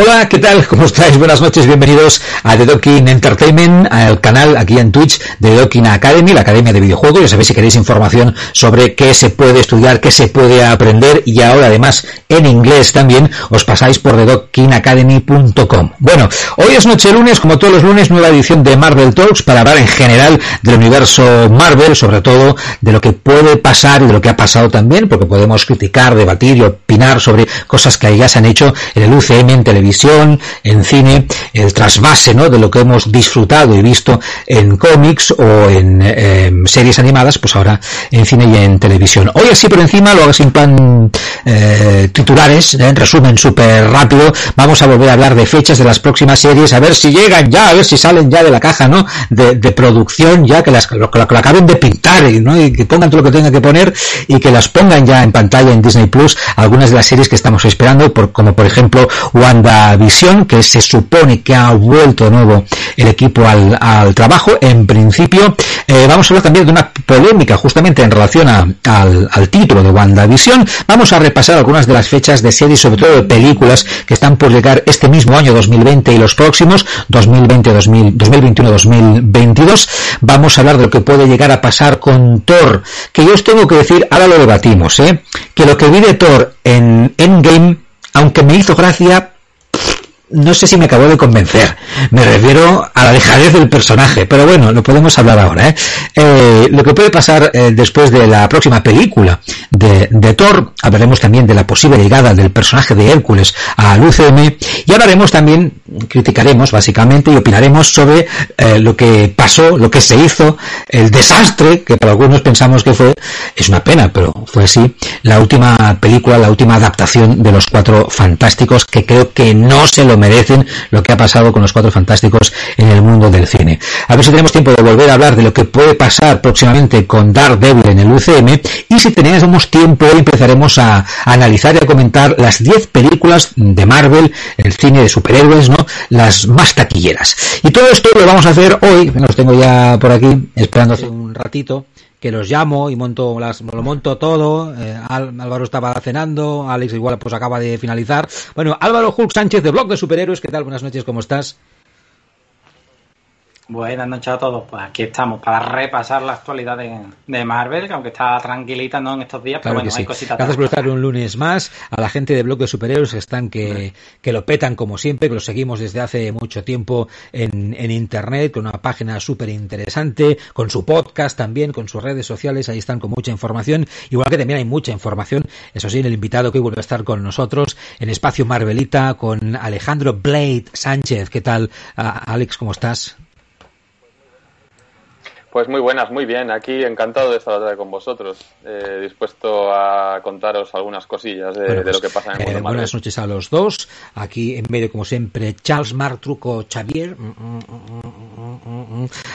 Hola, ¿qué tal? ¿Cómo estáis? Buenas noches, bienvenidos a The Docking Entertainment, al canal aquí en Twitch de The Docking Academy, la academia de videojuegos. Ya sabéis si queréis información sobre qué se puede estudiar, qué se puede aprender y ahora además en inglés también os pasáis por TheDockingAcademy.com. Bueno, hoy es noche lunes, como todos los lunes, nueva edición de Marvel Talks para hablar en general del universo Marvel, sobre todo de lo que puede pasar y de lo que ha pasado también, porque podemos criticar, debatir y opinar sobre cosas que ya se han hecho en el UCM en televisión televisión, en cine, el trasvase ¿no? de lo que hemos disfrutado y visto en cómics o en em, series animadas, pues ahora en cine y en televisión. Hoy así por encima, lo hago sin plan eh, titulares, ¿eh? en resumen súper rápido, vamos a volver a hablar de fechas de las próximas series, a ver si llegan ya, a ver si salen ya de la caja ¿no? de, producción, ya que las lo, que acaben de pintar ¿no? y que pongan todo lo que tengan que poner y que las pongan ya en pantalla en Disney Plus, algunas de las series que estamos esperando, por, como por ejemplo Wanda visión, que se supone que ha vuelto de nuevo el equipo al, al trabajo. En principio, eh, vamos a hablar también de una polémica justamente en relación a, al, al, título de WandaVision. Vamos a repasar algunas de las fechas de series, sobre todo de películas que están por llegar este mismo año 2020 y los próximos, 2020, 2021, 2022. Vamos a hablar de lo que puede llegar a pasar con Thor, que yo os tengo que decir, ahora lo debatimos, ¿eh? que lo que vi de Thor en Endgame, aunque me hizo gracia, no sé si me acabó de convencer. Me refiero a la dejadez del personaje, pero bueno, lo podemos hablar ahora. ¿eh? Eh, lo que puede pasar eh, después de la próxima película de, de, Thor, hablaremos también de la posible llegada del personaje de Hércules al UCM y hablaremos también, criticaremos básicamente y opinaremos sobre lo que pasó, lo que se hizo, el desastre que para algunos pensamos que fue, es una pena, pero fue así, la última película, la última adaptación de los Cuatro Fantásticos que creo que no se lo merecen lo que ha pasado con los Cuatro Fantásticos en el mundo del cine. A ver si tenemos tiempo de volver a hablar de lo que puede pasar próximamente con Daredevil en el UCM y si tenemos tiempo empezaremos a, analizar y a comentar las 10 películas de Marvel, el cine de superhéroes, ¿no? Las más taquilleras. Y todo esto lo vamos a hacer hoy, los tengo ya por aquí, esperando hace un ratito que los llamo y monto las, lo monto todo. Eh, Álvaro estaba cenando, Alex igual pues acaba de finalizar. Bueno, Álvaro Hulk Sánchez de Blog de Superhéroes, ¿qué tal? Buenas noches, ¿cómo estás? Buenas noches a todos. Pues aquí estamos para repasar la actualidad de, Marvel, que aunque está tranquilita ¿no? en estos días, pero bueno, hay cositas. Gracias por estar un lunes más. A la gente de Blog de Superhéroes que están que, que lo petan como siempre, que lo seguimos desde hace mucho tiempo en, en internet, con una página súper interesante, con su podcast también, con sus redes sociales, ahí están con mucha información. Igual que también hay mucha información, eso sí, en el invitado que hoy vuelve a estar con nosotros en Espacio Marvelita con Alejandro Blade Sánchez. ¿Qué tal, Alex? ¿Cómo estás? Pues muy buenas, muy bien. Aquí encantado de estar con vosotros, eh, dispuesto a contaros algunas cosillas de, lo pues, que pasa en el mundo. Eh, buenas noches a los dos. Aquí en medio, como siempre, Charles Marc Truco Xavier.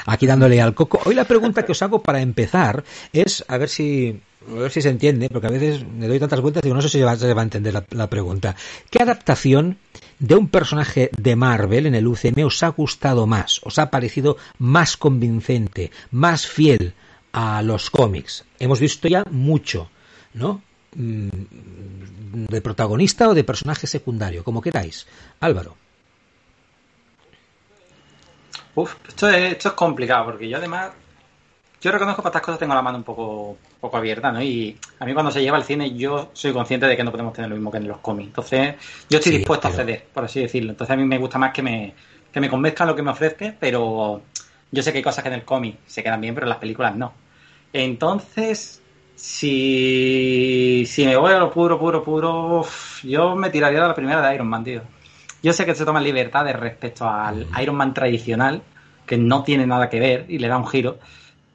Aquí dándole al coco. Hoy la pregunta que os hago para empezar es a ver si a ver si se entiende, porque a veces me doy tantas vueltas y no sé si se va, a entender la, pregunta. ¿Qué adaptación de un personaje de Marvel en el UCM os ha gustado más? ¿Os ha parecido más convincente, más fiel a los cómics? Hemos visto ya mucho, ¿no? Mm, de protagonista o de personaje secundario, como queráis. Álvaro. Uf, esto esto es complicado, porque yo además yo reconozco que para estas cosas tengo la mano un poco, poco abierta, ¿no? Y a mí cuando se lleva al cine yo soy consciente de que no podemos tener lo mismo que en los cómics. Entonces, yo estoy dispuesto a ceder, por así decirlo. Entonces a mí me gusta más que me, que me convenzcan lo que me ofrezca, pero yo sé que hay cosas que en el cómic se quedan bien, pero en las películas no. Entonces, si, si me voy a lo puro, puro, puro, yo me tiraría de la primera de Iron Man, tío. Yo sé que se toman libertades respecto al Iron Man tradicional, que no tiene nada que ver y le da un giro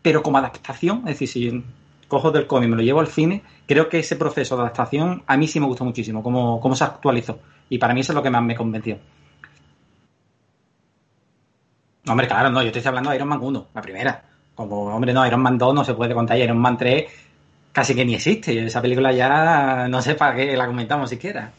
pero como adaptación, es decir, si cojo del cómic, me lo llevo al cine, creo que ese proceso de adaptación a mí sí me gustó muchísimo, cómo, cómo se actualizó. Y para mí eso es lo que más me convenció. Hombre, claro, no, yo estoy hablando de Iron Man 1, la primera. Como, hombre, no, Iron Man 2 no se puede contar, Iron Man 3 casi que ni existe. Esa película ya no sé para qué la comentamos siquiera.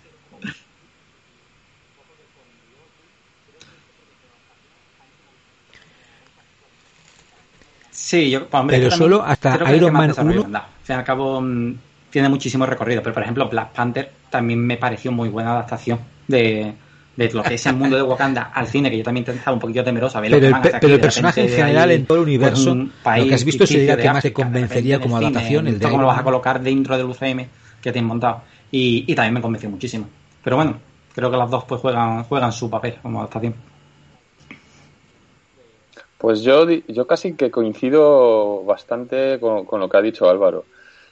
Sí, yo, pues, hombre, pero solo hasta Iron Man 1. Al fin y al cabo, mm, tiene muchísimo recorrido. Pero, por ejemplo, Black Panther también me pareció muy buena adaptación de, de lo que es el mundo de Wakanda al cine, que yo también estaba un poquito temerosa. Ver pero, el, pero el personaje en general, en todo el universo, lo que has visto sería que más te convencería como adaptación. El de cómo lo vas a colocar dentro del UCM que te han montado. Y, y también me convenció muchísimo. Pero bueno, creo que las dos pues juegan, juegan su papel como adaptación. Pues yo, yo casi que coincido bastante con, lo que ha dicho Álvaro.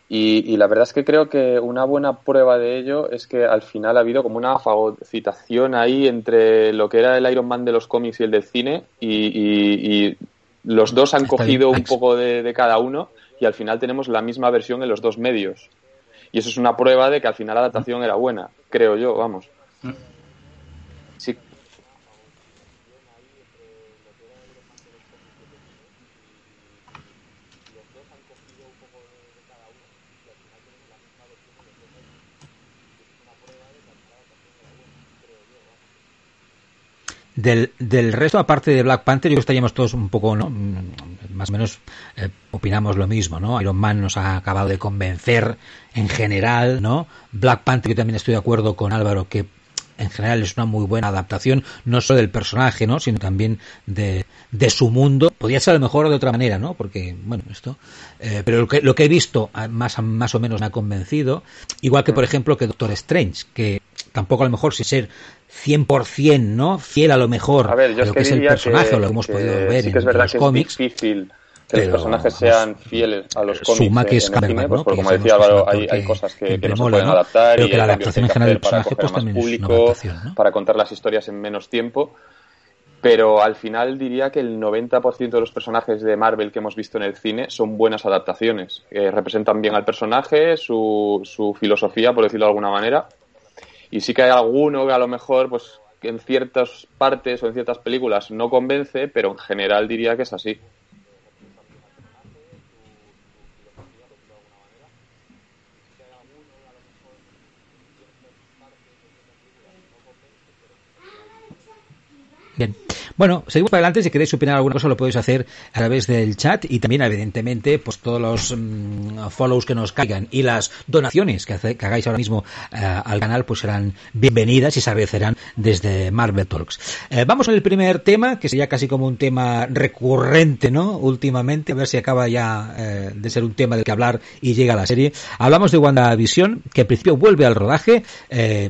Y, la verdad es que creo que una buena prueba de ello es que al final ha habido como una fagocitación ahí entre lo que era el Iron Man de los cómics y el del cine y, los dos han cogido un poco de, de, cada uno y al final tenemos la misma versión en los dos medios. Y eso es una prueba de que al final la adaptación era buena, creo yo, vamos. Mm. Del, del resto, aparte de Black Panther, yo estaríamos todos un poco, ¿no? Más o menos eh, opinamos lo mismo, ¿no? Iron Man nos ha acabado de convencer en general, ¿no? Black Panther, yo también estoy de acuerdo con Álvaro que en general es una muy buena adaptación, no solo del personaje, ¿no? sino también de, de su mundo. Podría ser a lo mejor de otra manera, ¿no? Porque, bueno, esto. Eh, pero lo que, lo que he visto ah, más, más o menos me ha convencido. Igual que, por ejemplo, que Doctor Strange, que tampoco a lo mejor sin ser 100%, ¿no? Fiel a lo mejor a, ver, yo lo que, es el personaje o lo que hemos podido ver en, los cómics. difícil que los personajes sean fieles a los cómics que es en el cine, pues, porque como decía Álvaro, hay, hay, cosas que, que no se pueden adaptar pero y que la adaptación en general del personaje pues también público, ¿no? para contar las historias en menos tiempo pero al final diría que el 90% de los personajes de Marvel que hemos visto en el cine son buenas adaptaciones. que representan bien al personaje, su, su filosofía, por decirlo de alguna manera, y sí que hay alguno que a lo mejor, pues, en ciertas partes o en ciertas películas no convence, pero en general diría que es así. Bien. Bueno, seguimos para adelante. Si queréis opinar alguna cosa, lo podéis hacer a través del chat y también, evidentemente, pues todos los mm, follows que nos caigan y las donaciones que, hagáis ahora mismo eh, al canal, pues serán bienvenidas y se agradecerán desde Marvel Talks. Eh, vamos al primer tema, que sería casi como un tema recurrente, ¿no? Últimamente, a ver si acaba ya eh, de ser un tema del que hablar y llega a la serie. Hablamos de WandaVision, que al principio vuelve al rodaje,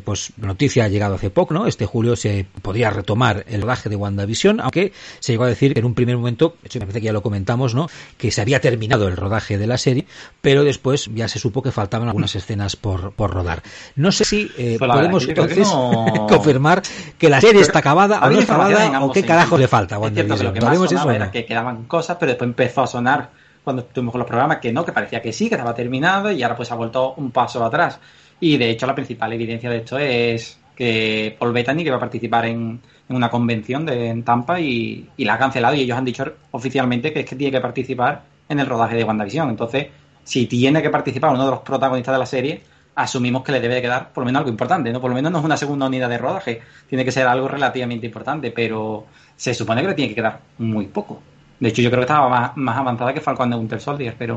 pues noticia ha llegado hace poco, ¿no? Este julio se podría retomar el rodaje de WandaVision aunque se llegó a decir que en un primer momento, de hecho me parece que ya lo comentamos, ¿no? Que se había terminado el rodaje de la serie, pero después ya se supo que faltaban algunas escenas por, por rodar. No sé si eh, podemos entonces confirmar que la serie está acabada o no acabada o qué carajo le falta. Es cierto que lo que más sonaba era que quedaban cosas, pero después empezó a sonar cuando estuvimos con los programas que no, que parecía que sí, que estaba terminado y ahora pues ha vuelto un paso atrás. Y de hecho la principal evidencia de esto es que Paul Bettany, que va a participar en, en una convención de, en Tampa y, la ha cancelado y ellos han dicho oficialmente que es que tiene que participar en el rodaje de WandaVision. Entonces, si tiene que participar uno de los protagonistas de la serie, asumimos que le debe de quedar por lo menos algo importante, ¿no? Por lo menos no es una segunda unidad de rodaje, tiene que ser algo relativamente importante, pero se supone que le tiene que quedar muy poco. De hecho, yo creo que estaba más, más avanzada que Falcon de Winter Soldier, pero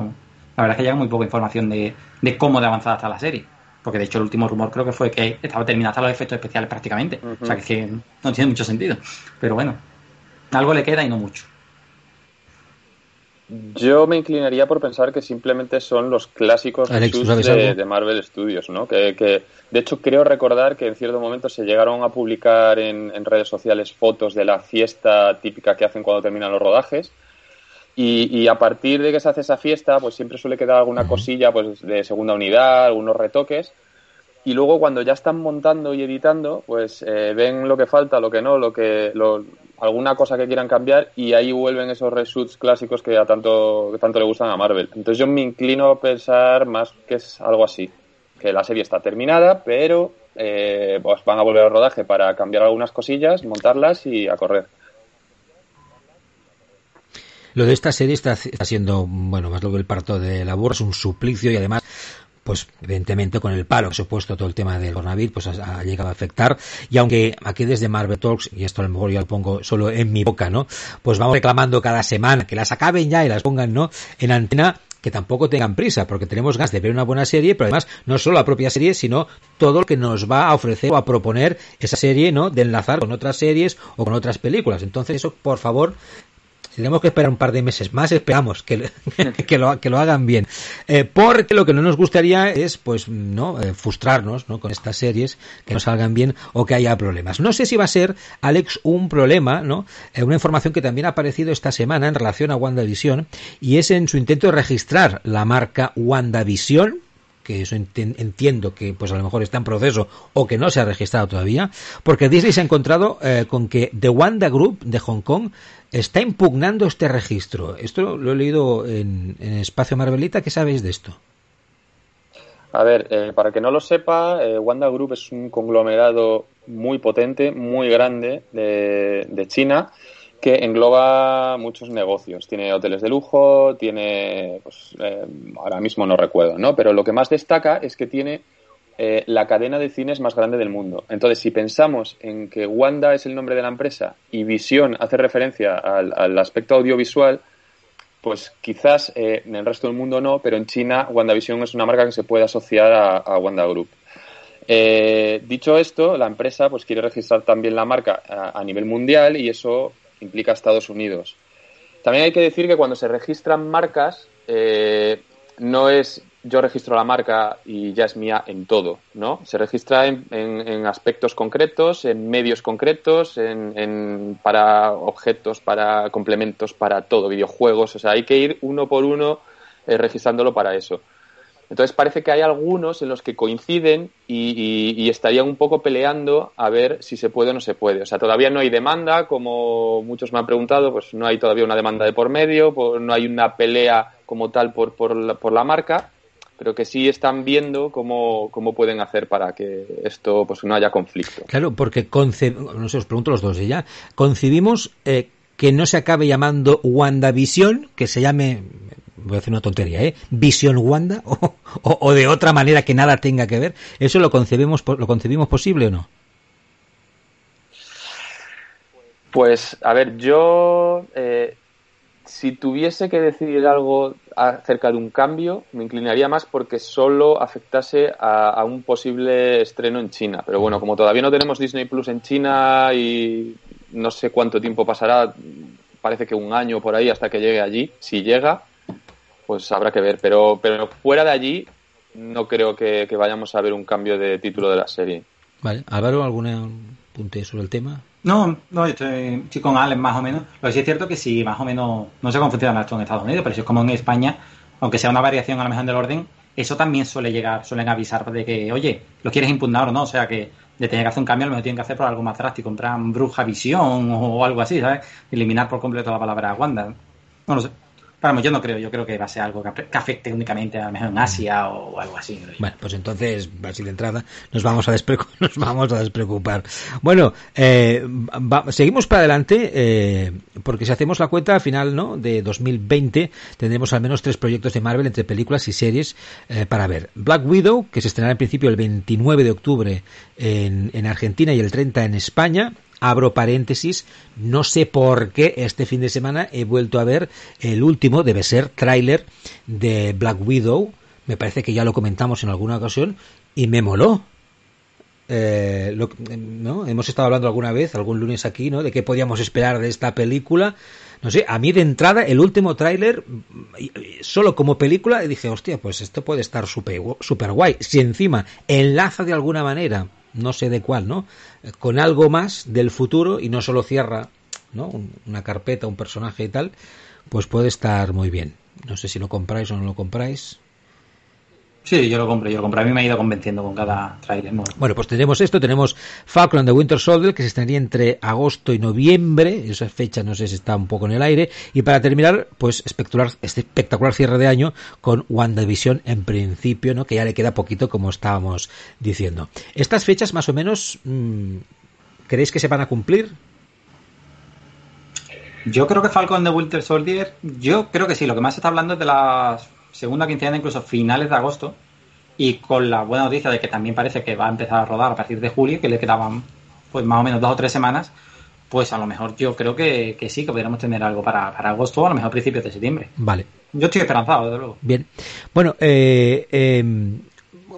la verdad es que llega muy poca información de, de cómo de avanzada está la serie porque de hecho el último rumor creo que fue que estaba terminado hasta los efectos especiales prácticamente. O sea que, no tiene mucho sentido. Pero bueno, algo le queda y no mucho. Yo me inclinaría por pensar que simplemente son los clásicos de, Marvel Studios, ¿no? Que, que, de hecho creo recordar que en cierto momento se llegaron a publicar en, en redes sociales fotos de la fiesta típica que hacen cuando terminan los rodajes y, a partir de que se hace esa fiesta, pues siempre suele quedar alguna cosilla pues de segunda unidad, algunos retoques. Y luego cuando ya están montando y editando, pues eh, ven lo que falta, lo que no, lo que lo, alguna cosa que quieran cambiar y ahí vuelven esos reshoots clásicos que a tanto, que tanto le gustan a Marvel. Entonces yo me inclino a pensar más que es algo así, que la serie está terminada, pero eh, pues van a volver al rodaje para cambiar algunas cosillas, montarlas y a correr. Lo de esta serie está, siendo, bueno, más que el parto de la burra, es un suplicio y además pues evidentemente con el paro que supuesto todo el tema del coronavirus pues ha, llegado a afectar y aunque aquí desde Marvel Talks y esto a lo mejor yo lo pongo solo en mi boca no pues vamos reclamando cada semana que las acaben ya y las pongan no en antena que tampoco tengan prisa, porque tenemos ganas de ver una buena serie, pero además no solo la propia serie, sino todo lo que nos va a ofrecer o a proponer esa serie, ¿no? De enlazar con otras series o con otras películas. Entonces, eso, por favor, tenemos que esperar un par de meses más, esperamos que, que, lo, que lo hagan bien. Eh, porque lo que no nos gustaría es, pues, no, eh, frustrarnos, ¿no? Con estas series, que no salgan bien o que haya problemas. No sé si va a ser, Alex, un problema, ¿no? Eh, una información que también ha aparecido esta semana en relación a WandaVision, y es en su intento de registrar la marca WandaVision, que eso entiendo que pues a lo mejor está en proceso o que no se ha registrado todavía, porque Disney se ha encontrado con que The Wanda Group de Hong Kong está impugnando este registro. Esto lo he leído en, Espacio Marvelita. ¿Qué sabéis de esto? A ver, eh, para que no lo sepa, eh, Wanda Group es un conglomerado muy potente, muy grande de, China, que engloba muchos negocios. Tiene hoteles de lujo, tiene, pues, eh, ahora mismo no recuerdo, ¿no? Pero lo que más destaca es que tiene eh, la cadena de cines más grande del mundo. Entonces, si pensamos en que Wanda es el nombre de la empresa y Visión hace referencia al, aspecto audiovisual, pues quizás eh, en el resto del mundo no, pero en China WandaVision es una marca que se puede asociar a, Wanda Group. Dicho esto, la empresa pues quiere registrar también la marca a, nivel mundial y eso implica Estados Unidos. También hay que decir que cuando se registran marcas no es yo registro la marca y ya es mía en todo, ¿no? Se registra en, aspectos concretos, en medios concretos, en, para objetos, para complementos, para todo, videojuegos, o sea, hay que ir uno por uno eh, registrándolo para eso. Entonces parece que hay algunos en los que coinciden y, y, estarían un poco peleando a ver si se puede o no se puede. O sea, todavía no hay demanda, como muchos me han preguntado, pues no hay todavía una demanda de por medio, no hay una pelea como tal por, por, la, por la marca, pero que sí están viendo cómo, pueden hacer para que esto pues no haya conflicto. Claro, porque no sé, os pregunto los dos ya, concebimos eh, que no se acabe llamando WandaVision, que se llame, voy a hacer una tontería, ¿eh? Visión Wanda, o, de otra manera que nada tenga que ver, ¿eso lo concebimos, lo concebimos posible o no? Pues, a ver, yo eh, si tuviese que decidir algo acerca de un cambio, me inclinaría más porque solo afectase a, un posible estreno en China. Pero bueno, como todavía no tenemos Disney Plus en China y no sé cuánto tiempo pasará, parece que un año por ahí hasta que llegue allí, si llega, pues habrá que ver. Pero, pero fuera de allí, no creo que, vayamos a ver un cambio de título de la serie. Vale, Álvaro, ¿algún punto sobre el tema? No, no, estoy, con Alex más o menos. Lo que sí es cierto que sí, más o menos, no sé cómo funciona esto en Estados Unidos, pero si es como en España, aunque sea una variación a lo mejor del orden, eso también suele llegar, suelen avisar de que, oye, lo quieres impugnar o no, o sea que de tener que hacer un cambio, a lo mejor tienen que hacer por algo más drástico, comprar bruja visión o algo así, ¿sabes? Eliminar por completo la palabra Wanda. No lo sé yo no creo, yo creo que va a ser algo que afecte únicamente a lo mejor en Asia o algo así. Bueno, pues entonces, así de entrada, nos vamos a, nos vamos a despreocupar. Bueno, eh, seguimos para adelante, eh, porque si hacemos la cuenta, al final ¿no? de 2020 tendremos al menos tres proyectos de Marvel entre películas y series eh, para ver. Black Widow, que se estrenará en principio el 29 de octubre en, en Argentina y el 30 en España abro paréntesis, no sé por qué este fin de semana he vuelto a ver el último, debe ser tráiler de Black Widow, me parece que ya lo comentamos en alguna ocasión, y me moló. Eh, ¿no? Hemos estado hablando alguna vez, algún lunes aquí, ¿no? De qué podíamos esperar de esta película. No sé, a mí de entrada, el último tráiler, solo como película, dije, hostia, pues esto puede estar súper super guay. Si encima enlaza de alguna manera no sé de cuál, ¿no? Con algo más del futuro y no solo cierra, ¿no? Una carpeta, un personaje y tal, pues puede estar muy bien. No sé si lo compráis o no lo compráis. Sí, yo lo compro, yo lo compro. A mí me ha ido convenciendo con cada trailer Bueno, pues tenemos esto, tenemos Falcon de Winter Soldier, que se estrenaría entre agosto y noviembre, esa fecha no sé si está un poco en el aire, y para terminar, pues espectacular, este espectacular cierre de año con WandaVision en principio, ¿no? Que ya le queda poquito, como estábamos diciendo. Estas fechas más o menos, mmm, ¿creéis que se van a cumplir? Yo creo que Falcon de Winter Soldier, yo creo que sí, lo que más se está hablando es de las segunda quincena, incluso finales de agosto, y con la buena noticia de que también parece que va a empezar a rodar a partir de julio, que le quedaban pues más o menos dos o tres semanas, pues a lo mejor yo creo que, sí, que podríamos tener algo para, para agosto o a lo mejor principios de septiembre. Vale. Yo estoy esperanzado, desde luego. Bien. Bueno, eh, em,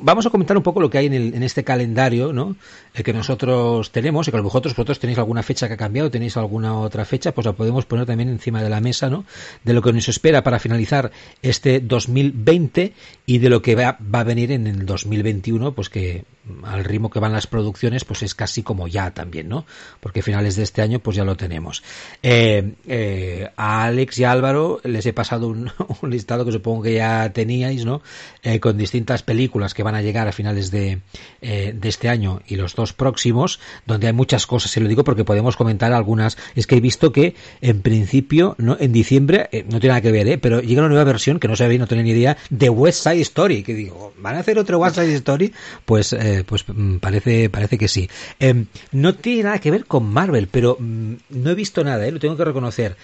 vamos a comentar un poco lo que hay en, el, en este calendario, ¿no? El que nosotros tenemos, y que a lo mejor vosotros tenéis alguna fecha que ha cambiado, tenéis alguna otra fecha, pues la podemos poner también encima de la mesa, ¿no? De lo que nos espera para finalizar este 2020 y de lo que va, va a venir en el 2021, pues que al ritmo que van las producciones, pues es casi como ya también, ¿no? Porque finales de este año, pues ya lo tenemos. Eh, eh, a Alex y Álvaro les he pasado un, listado que supongo que ya teníais, ¿no? Eh, con distintas películas que van a llegar a finales de, eh, de este año y los dos próximos, donde hay muchas cosas, se lo digo porque podemos comentar algunas. Es que he visto que en principio, no, en diciembre, no tiene nada que ver, ¿eh? pero llega una nueva versión que no sabía, no tenía ni idea, de West Side Story, que digo, ¿van a hacer otro West Side Story? Pues, pues mm, parece, parece que sí. Eh, no tiene nada que ver con Marvel, pero mm, no he visto nada, ¿eh? lo tengo que reconocer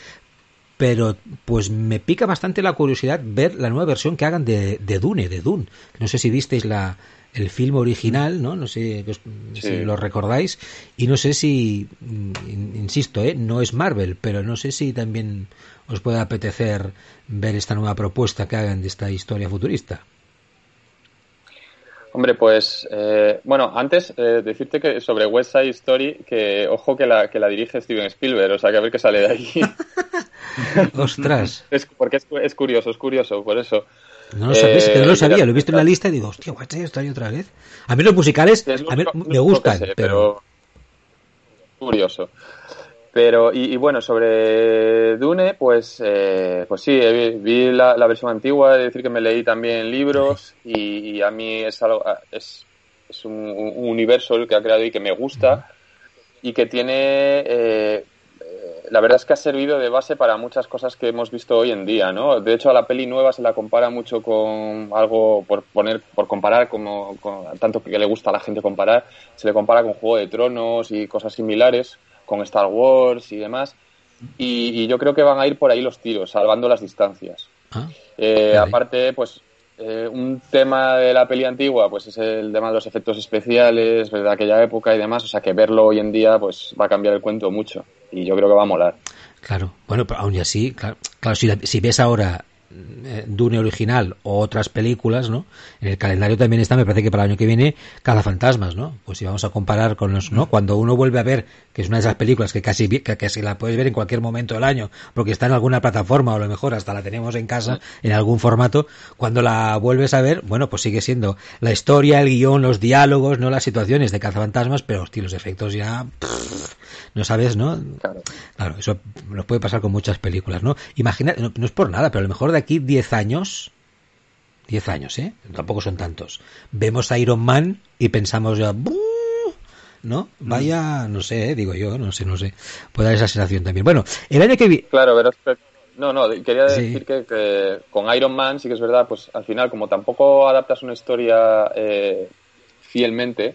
pero pues me pica bastante la curiosidad ver la nueva versión que hagan de, de Dune, de Dune. No sé si visteis la, el film original, ¿no? No sé sí. si lo recordáis. Y no sé si, insisto, ¿eh? no es Marvel, pero no sé si también os puede apetecer ver esta nueva propuesta que hagan de esta historia futurista. Hombre, pues eh, bueno, antes eh, decirte que sobre West Side Story, que ojo que la, que la dirige Steven Spielberg, o sea que a ver qué sale de ahí. Ostras. Es, porque es, es, curioso, es curioso, por eso. No lo sabes, eh, que no lo sabía, lo he visto en la lista y digo, hostia, West Side Story otra vez. A mí los musicales a mí me gustan, sé, pero... pero... Curioso. Pero, y, y, bueno, sobre Dune, pues, eh, pues sí, vi la, la, versión antigua, es decir, que me leí también libros y, y a mí es algo, es, es un, un, universo el que ha creado y que me gusta y que tiene, eh, la verdad es que ha servido de base para muchas cosas que hemos visto hoy en día, ¿no? De hecho, a la peli nueva se la compara mucho con algo, por poner, por comparar, como, con, tanto que le gusta a la gente comparar, se le compara con Juego de Tronos y cosas similares con Star Wars y demás. Y, y, yo creo que van a ir por ahí los tiros, salvando las distancias. Ah, eh, aparte, pues eh, un tema de la peli antigua, pues es el tema de los efectos especiales de aquella época y demás. O sea que verlo hoy en día, pues va a cambiar el cuento mucho. Y yo creo que va a molar. Claro, bueno, pero aún así, claro, claro si, si ves ahora Dune original o otras películas, ¿no? En el calendario también está, me parece que para el año que viene, Fantasmas, ¿no? Pues si vamos a comparar con los, ¿no? Cuando uno vuelve a ver, que es una de esas películas que casi, que casi la puedes ver en cualquier momento del año, porque está en alguna plataforma o a lo mejor hasta la tenemos en casa en algún formato, cuando la vuelves a ver, bueno, pues sigue siendo la historia, el guion, los diálogos, no las situaciones de Cazafantasmas, pero hostia, los efectos ya, pff, no sabes, ¿no? Claro. claro. eso nos puede pasar con muchas películas, ¿no? Imagina, no, no es por nada, pero a lo mejor de aquí 10 años, 10 años, ¿eh? Tampoco son tantos. Vemos a Iron Man y pensamos ya, ¿no? Vaya, no sé, ¿eh? digo yo, no sé, no sé. Puede dar esa sensación también. Bueno, el año que vi... Claro, pero no, no, quería decir sí. que, que, con Iron Man sí que es verdad, pues al final, como tampoco adaptas una historia eh, fielmente,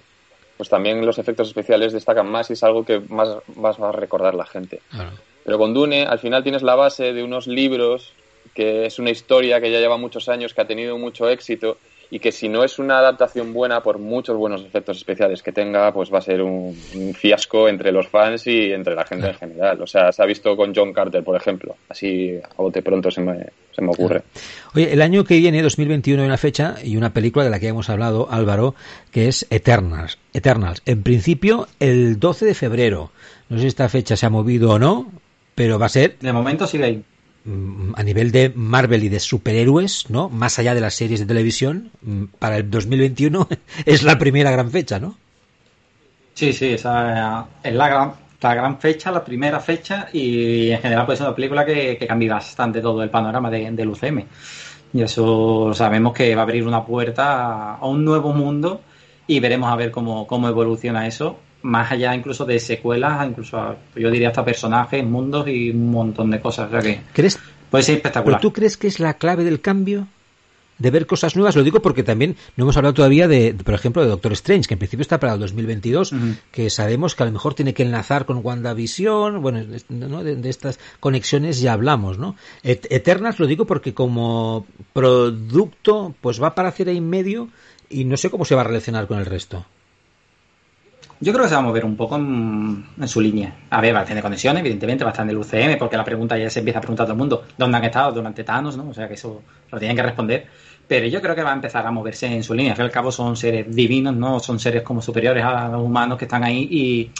pues también los efectos especiales destacan más y es algo que más, más va a recordar la gente. Claro. Pero con Dune, al final tienes la base de unos libros que es una historia que ya lleva muchos años, que ha tenido mucho éxito y que si no es una adaptación buena por muchos buenos efectos especiales que tenga, pues va a ser un, un fiasco entre los fans y entre la gente en general. O sea, se ha visto con John Carter, por ejemplo. Así a bote pronto se me, se me ocurre. Oye, el año que viene, 2021, hay una fecha y una película de la que hemos hablado, Álvaro, que es Eternals. Eternals. En principio, el 12 de febrero. No sé si esta fecha se ha movido o no, pero va a ser... De momento sigue ahí a nivel de Marvel y de superhéroes, ¿no? Más allá de las series de televisión, para el 2021 es la primera gran fecha, ¿no? Sí, sí, esa es la gran, la gran fecha, la primera fecha y en general puede ser una película que, cambia bastante todo el panorama de, del UCM. Y eso sabemos que va a abrir una puerta a un nuevo mundo y veremos a ver cómo, cómo evoluciona eso, más allá incluso de secuelas, incluso yo diría hasta personajes, mundos y un montón de cosas. O sea que ¿Crees, puede ser espectacular. ¿Pero tú crees que es la clave del cambio? de ver cosas nuevas. Lo digo porque también no hemos hablado todavía de, por ejemplo, de Doctor Strange, que en principio está para el 2022, que sabemos que a lo mejor tiene que enlazar con WandaVision, bueno, ¿no? de, estas conexiones ya hablamos, ¿no? Eternals lo digo porque como producto, pues va para hacer ahí en medio y no sé cómo se va a relacionar con el resto. Yo creo que se va a mover un poco en, su línea. A ver, va a tener conexiones, evidentemente, va a estar en el UCM, porque la pregunta ya se empieza a preguntar a todo el mundo dónde han estado durante Thanos, ¿no? O sea que eso lo tienen que responder. Pero yo creo que va a empezar a moverse en su línea. Al fin y al cabo son seres divinos, ¿no? Son seres como superiores a los humanos que están ahí y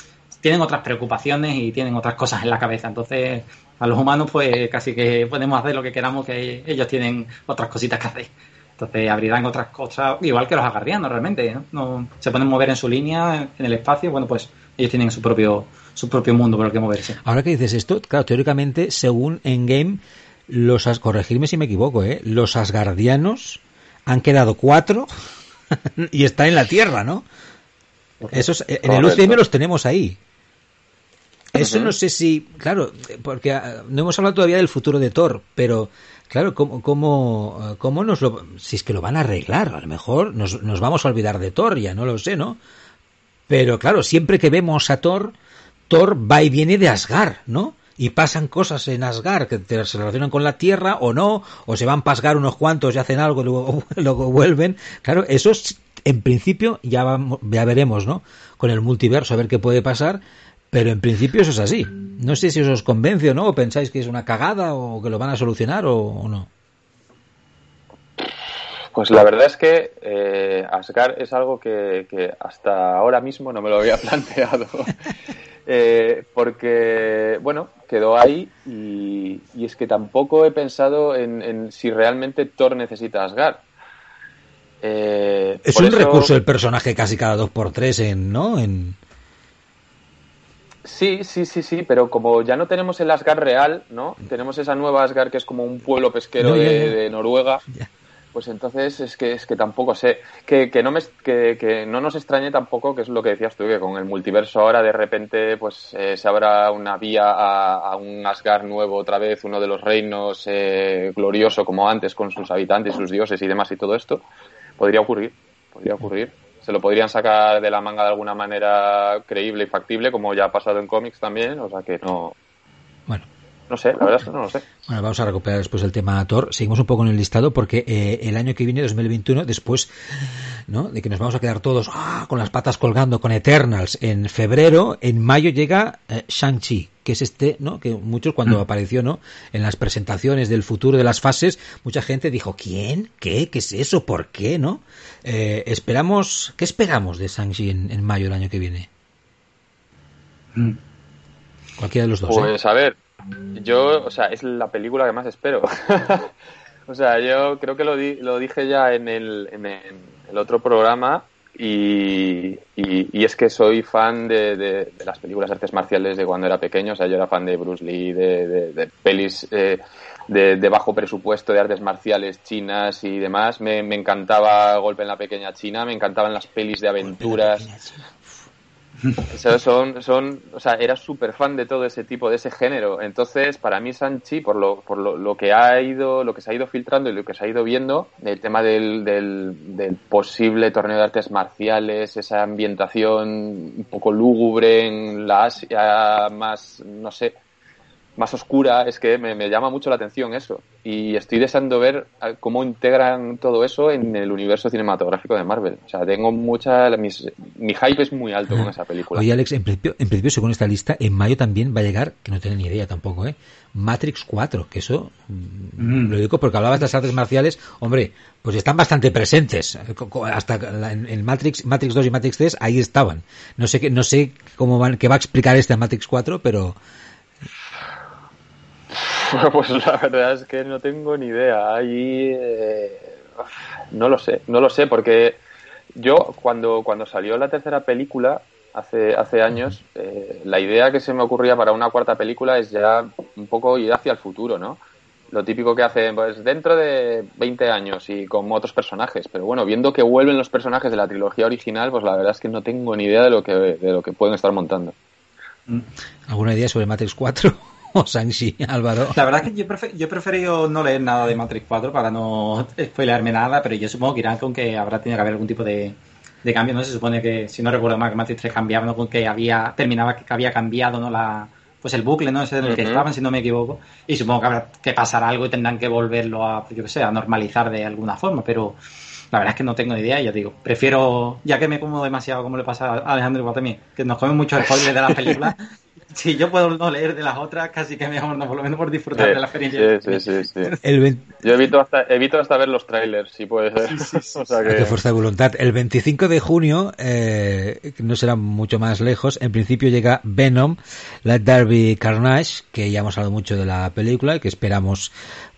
tienen otras preocupaciones y tienen otras cosas en la cabeza. Entonces, a los humanos, pues casi que podemos hacer lo que queramos, que ellos tienen otras cositas que hacer. Entonces abrirán otras cosas, igual que los agardianos realmente, ¿no? Se pueden mover en su línea, en el espacio, bueno, pues ellos tienen su propio, su propio mundo por el que moverse. Ahora que dices esto, claro, teóricamente, según Endgame, los, corregirme si me equivoco, ¿eh? Los asgardianos han quedado cuatro y están en la Tierra, ¿no? Esos, en el UCM los tenemos ahí. Eso no sé si, claro, porque ah, no hemos hablado todavía del futuro de Thor, pero claro, ¿cómo, cómo, cómo nos lo, si es que lo van a arreglar? A lo mejor nos, nos vamos a olvidar de Thor, ya no lo sé, ¿no? Pero claro, siempre que vemos a Thor, Thor va y viene de Asgard, ¿no? Y pasan cosas en Asgard que se relacionan con la Tierra o no, o se van a pasgar unos cuantos y hacen algo luego, luego vuelven. Claro, eso es, en principio ya, vamos, ya veremos, ¿no? Con el multiverso a ver qué puede pasar, pero en principio eso es así. No sé si os convence o no, o pensáis que es una cagada o que lo van a solucionar o, no. Pues la verdad es que eh, Asgard es algo que, hasta ahora mismo no me lo había planteado. Eh, porque, bueno, quedó ahí y, es que tampoco he pensado en, si realmente Thor necesita Asgard. Eh, es un recurso el personaje casi cada dos por tres en, ¿no? En, Sí, sí, sí, sí, pero como ya no tenemos el Asgard real, ¿no? Tenemos esa nueva Asgard que es como un pueblo pesquero de, Noruega. Pues entonces es que es que tampoco sé que, que no me que, no nos extrañe tampoco que es lo que decías tú que con el multiverso ahora de repente pues eh, se abra una vía a, un Asgard nuevo otra vez uno de los reinos eh, glorioso como antes con sus habitantes sus dioses y demás y todo esto podría ocurrir podría ocurrir se lo podrían sacar de la manga de alguna manera creíble y factible, como ya ha pasado en cómics también, o sea que no. No sé, la verdad es que no lo sé. Bueno, vamos a recuperar después el tema Thor. Seguimos un poco en el listado porque eh, el año que viene, 2021, después ¿no? de que nos vamos a quedar todos ¡ah! con las patas colgando con Eternals en febrero, en mayo llega eh, Shang-Chi, que es este, ¿no? Que muchos cuando mm. apareció, ¿no? En las presentaciones del futuro de las fases, mucha gente dijo, ¿quién? ¿Qué? ¿Qué es eso? ¿Por qué? ¿No? Eh, esperamos, ¿qué esperamos de Shang-Chi en, mayo del año que viene? Mm. Cualquiera de los dos. Pues a ver, yo, o sea, es la película que más espero. o sea, yo creo que lo, lo dije ya en el, en el otro programa y, y, es que soy fan de, de, las películas artes marciales de cuando era pequeño. O sea, yo era fan de Bruce Lee, de, de pelis eh, de, bajo presupuesto, de artes marciales chinas y demás. Me, me encantaba Golpe en la Pequeña China, me encantaban las pelis de aventuras son, son, o sea, era súper fan de todo ese tipo, de ese género. Entonces, para mí Sanchi, por lo, por lo, que ha ido, lo que se ha ido filtrando y lo que se ha ido viendo, el tema del, del, del posible torneo de artes marciales, esa ambientación un poco lúgubre en la Asia más, no sé, más oscura, es que me, llama mucho la atención eso. Y estoy deseando ver cómo integran todo eso en el universo cinematográfico de Marvel. O sea, tengo mucha... mi hype es muy alto con esa película. Oye, Alex, en principio, en principio, según esta lista, en mayo también va a llegar, que no tengo ni idea tampoco, ¿eh? Matrix 4, que eso mm. lo digo porque hablabas de las artes marciales, hombre, pues están bastante presentes. Hasta en, Matrix, Matrix 2 y Matrix 3 ahí estaban. No sé qué, no sé cómo van, qué va a explicar este Matrix 4, pero Pues la verdad es que no tengo ni idea. Ahí eh, no lo sé, no lo sé, porque yo cuando, cuando salió la tercera película hace, hace años, eh, la idea que se me ocurría para una cuarta película es ya un poco ir hacia el futuro, ¿no? lo típico que hacen pues dentro de 20 años y con otros personajes. Pero bueno, viendo que vuelven los personajes de la trilogía original, pues la verdad es que no tengo ni idea de lo que, de lo que pueden estar montando. Mm. ¿Alguna idea sobre Matrix 4? O Shang-Chi, Álvaro. La verdad es que yo, yo he preferido no leer nada de Matrix 4 para no spoilearme nada, pero yo supongo que irán con que habrá tenido que haber algún tipo de, de cambio. No se supone que, si no recuerdo mal, que Matrix 3 cambiaba, ¿no? con que había terminaba que había cambiado no la pues el bucle, ¿no? Ese en el que estaban, si no me equivoco. Y supongo que habrá que pasar algo y tendrán que volverlo a, yo que sé, a normalizar de alguna forma, pero la verdad es que no tengo ni idea, ya digo. Prefiero, ya que me como demasiado como le pasa a Alejandro igual también, que nos comen muchos spoilers de las películas, si yo puedo no leer de las otras, casi que mejor, no, por lo menos por disfrutar de la experiencia. Sí, sí, sí. Yo evito hasta, evito hasta ver los trailers, si puede ser. o sea que... fuerza de voluntad. El 25 de junio, eh, no será mucho más lejos, en principio llega Venom, Let Derby Carnage, que ya hemos hablado mucho de la película, que esperamos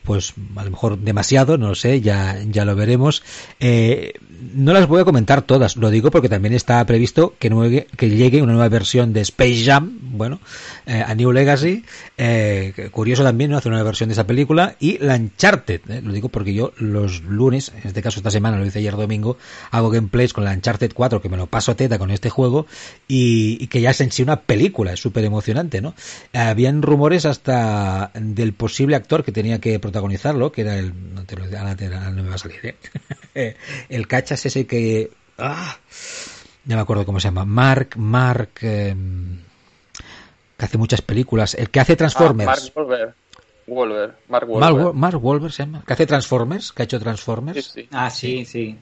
pues a lo mejor demasiado, no lo sé, ya, ya lo veremos. Eh, no las voy a comentar todas, lo digo porque también está previsto que, que llegue una nueva versión de Space Jam, bueno, eh, a New Legacy, eh, curioso también, ¿no? Hacer una versión de esa película, y la Uncharted, ¿eh? lo digo porque yo los lunes, en este caso esta semana, lo hice ayer domingo, hago gameplays con la Uncharted 4, que me lo paso a teta con este juego, y, que ya es en sí una película, es súper emocionante, ¿no? habían rumores hasta del posible actor que tenía que protagonizarlo, que era el, no te lo no me va a salir, ¿eh? el cachas ese que, ah, ya me acuerdo cómo se llama, Mark, Mark, em, que hace muchas películas, el que hace Transformers. Ah, Mark Wolver. Mark Wolver. Mark, Wolver se llama, que hace Transformers, que ha hecho Transformers. Ah, sí, sí.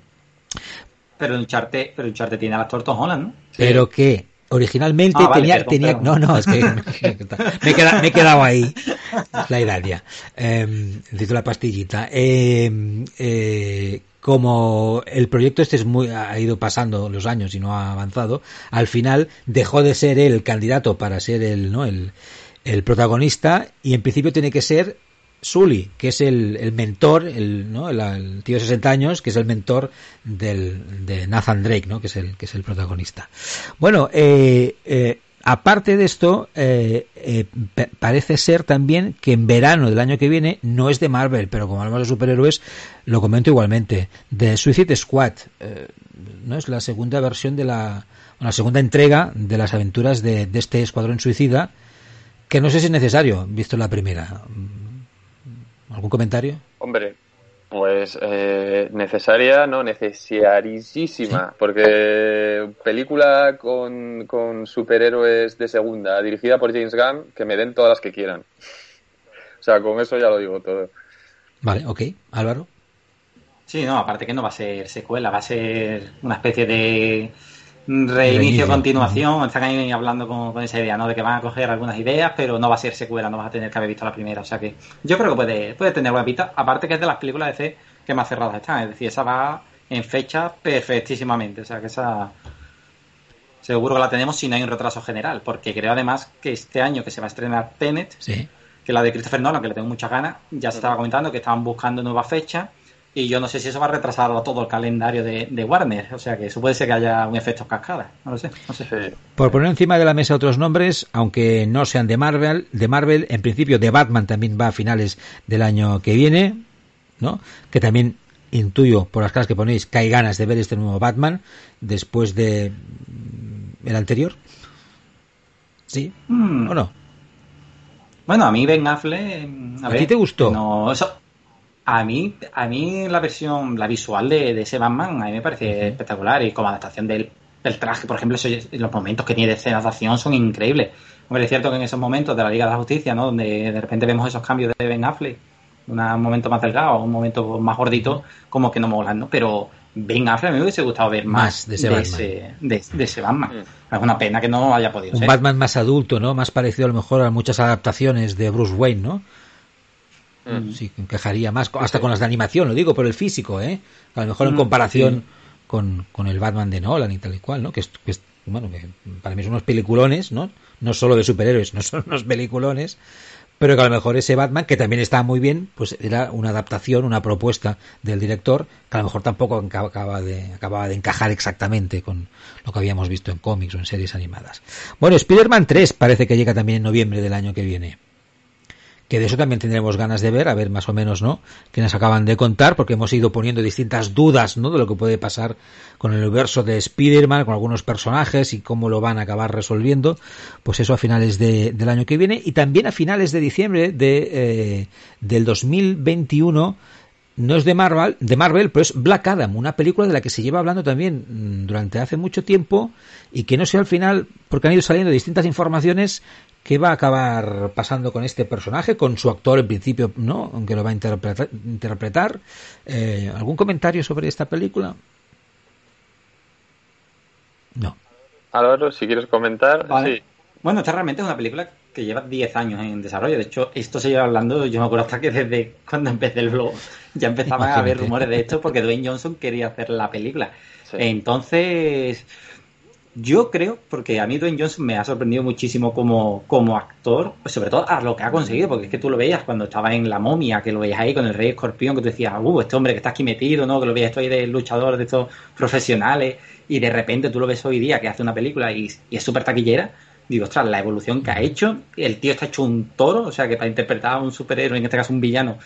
Pero un charte, pero un charte tiene al actor Tom Holland, ¿no? Pero que originalmente ah, tenía, tenía no, no, es que me, he quedado, ahí. Es la edad ya. Eh, necesito la pastillita. Eh, eh, como el proyecto este es muy, ha ido pasando los años y no ha avanzado, al final dejó de ser el candidato para ser el, ¿no? el, el protagonista y en principio tiene que ser Sully, que es el, el mentor, el, ¿no? el, tío de 60 años, que es el mentor del, de Nathan Drake, ¿no? que, es el, que es el protagonista. Bueno, eh, eh, Aparte de esto, eh, eh, parece ser también que en verano del año que viene no es de Marvel, pero como hablamos de superhéroes, lo comento igualmente. De Suicide Squad, eh, no es la segunda versión de la, la segunda entrega de las aventuras de, de, este escuadrón suicida, que no sé si es necesario, visto la primera. ¿Algún comentario? Hombre, pues eh, necesaria, no, necesariísima, porque película con, con, superhéroes de segunda, dirigida por James Gunn, que me den todas las que quieran. O sea, con eso ya lo digo todo. Vale, ok. Álvaro. Sí, no, aparte que no va a ser secuela, va a ser una especie de reinicio, continuación. Están ahí hablando con, esa idea, ¿no? De que van a coger algunas ideas, pero no va a ser secuela, no vas a tener que haber visto la primera. O sea que yo creo que puede, puede tener buena pista. Aparte que es de las películas de C que más cerradas están. Es decir, esa va en fecha perfectísimamente. O sea que esa seguro que la tenemos si no hay un retraso general. Porque creo además que este año que se va a estrenar Tenet, que la de Christopher Nolan, que le tengo muchas ganas, ya se estaba comentando que estaban buscando nuevas fechas y yo no sé si eso va a retrasar todo el calendario de, Warner. O sea que eso puede ser que haya un efecto cascada. No lo sé. No sé. Por poner encima de la mesa otros nombres, aunque no sean de Marvel, de Marvel, en principio de Batman también va a finales del año que viene, ¿no? Que también intuyo por las caras que ponéis que hay ganas de ver este nuevo Batman después de mm, el anterior. ¿Sí? Hmm. ¿O no? Bueno, a mí Ben Affleck... ¿A, ti te gustó? No, eso, a mí, a mí la versión, la visual de, de ese Batman, a mí me parece espectacular y como adaptación del, traje, por ejemplo, los momentos que tiene de escena de acción son increíbles. Hombre, es cierto que en esos momentos de la Liga de la Justicia, ¿no? Donde de repente vemos esos cambios de Ben Affleck, un momento más delgado, un momento más gordito, como que no molan, ¿no? Pero Ben Affleck me hubiese gustado ver más, de, ese, Batman. Mm. Es una pena que no haya podido un Batman más adulto, ¿no? Más parecido a lo mejor a muchas adaptaciones de Bruce Wayne, ¿no? Mm. Sí, encajaría más, hasta con las de animación, lo digo, por el físico, ¿eh? A lo mejor en mm, comparación con, con, el Batman de Nolan y tal y cual, ¿no? Que, es, bueno, que para mí son unos peliculones, ¿no? No solo de superhéroes, no son unos peliculones, pero que a lo mejor ese Batman, que también está muy bien, pues era una adaptación, una propuesta del director, que a lo mejor tampoco acaba de, acababa de encajar exactamente con lo que habíamos visto en cómics o en series animadas. Bueno, Spider-Man 3 parece que llega también en noviembre del año que viene que de eso también tendremos ganas de ver, a ver más o menos, ¿no? Que nos acaban de contar, porque hemos ido poniendo distintas dudas, ¿no? De lo que puede pasar con el universo de Spider-Man, con algunos personajes y cómo lo van a acabar resolviendo, pues eso a finales de, del año que viene y también a finales de diciembre de, eh, del 2021 no es de Marvel, de Marvel, pero es Black Adam, una película de la que se lleva hablando también mm, durante hace mucho tiempo y que no sé al final, porque han ido saliendo distintas informaciones, qué va a acabar pasando con este personaje, con su actor en principio, ¿no? Aunque lo va a interpretar. interpretar. Eh, ¿Algún comentario sobre esta película? No. Álvaro, si quieres comentar, sí. Bueno, esta realmente es una película que lleva 10 años en desarrollo. De hecho, esto se lleva hablando, yo me acuerdo hasta que desde cuando empecé el blog ya empezaban a haber rumores de esto porque Dwayne Johnson quería hacer la película. Entonces, yo creo, porque a mí Dwayne Johnson me ha sorprendido muchísimo como, como actor, pues sobre todo a lo que ha conseguido, porque es que tú lo veías cuando estaba en La Momia, que lo veías ahí con el Rey Escorpión, que tú decías, uh, este hombre que está aquí metido, ¿no? Que lo veías esto ahí de luchador de estos profesionales, y de repente tú lo ves hoy día que hace una película y, y es súper taquillera digo, ostras, la evolución que ha hecho, el tío está hecho un toro, o sea que para interpretar a un superhéroe, en este caso un villano,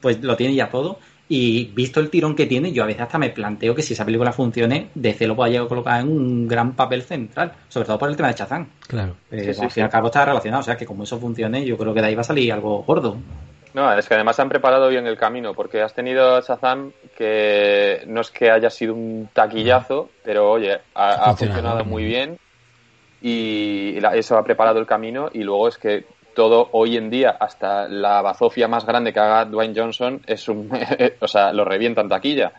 pues lo tiene ya todo. Y visto el tirón que tiene, yo a veces hasta me planteo que si esa película funcione, DC lo pueda llegar a colocar en un gran papel central, sobre todo por el tema de Chazán. Claro. Eh, al fin y al cabo está relacionado, o sea que como eso funcione, yo creo que de ahí va a salir algo gordo. No, es que además han preparado bien el camino, porque has tenido a Shazam que no es que haya sido un taquillazo, pero oye, ha, funcionado muy bien y eso ha preparado el camino y luego es que todo hoy en día, hasta la bazofia más grande que haga Dwayne Johnson, es un, o sea, lo revienta en taquilla.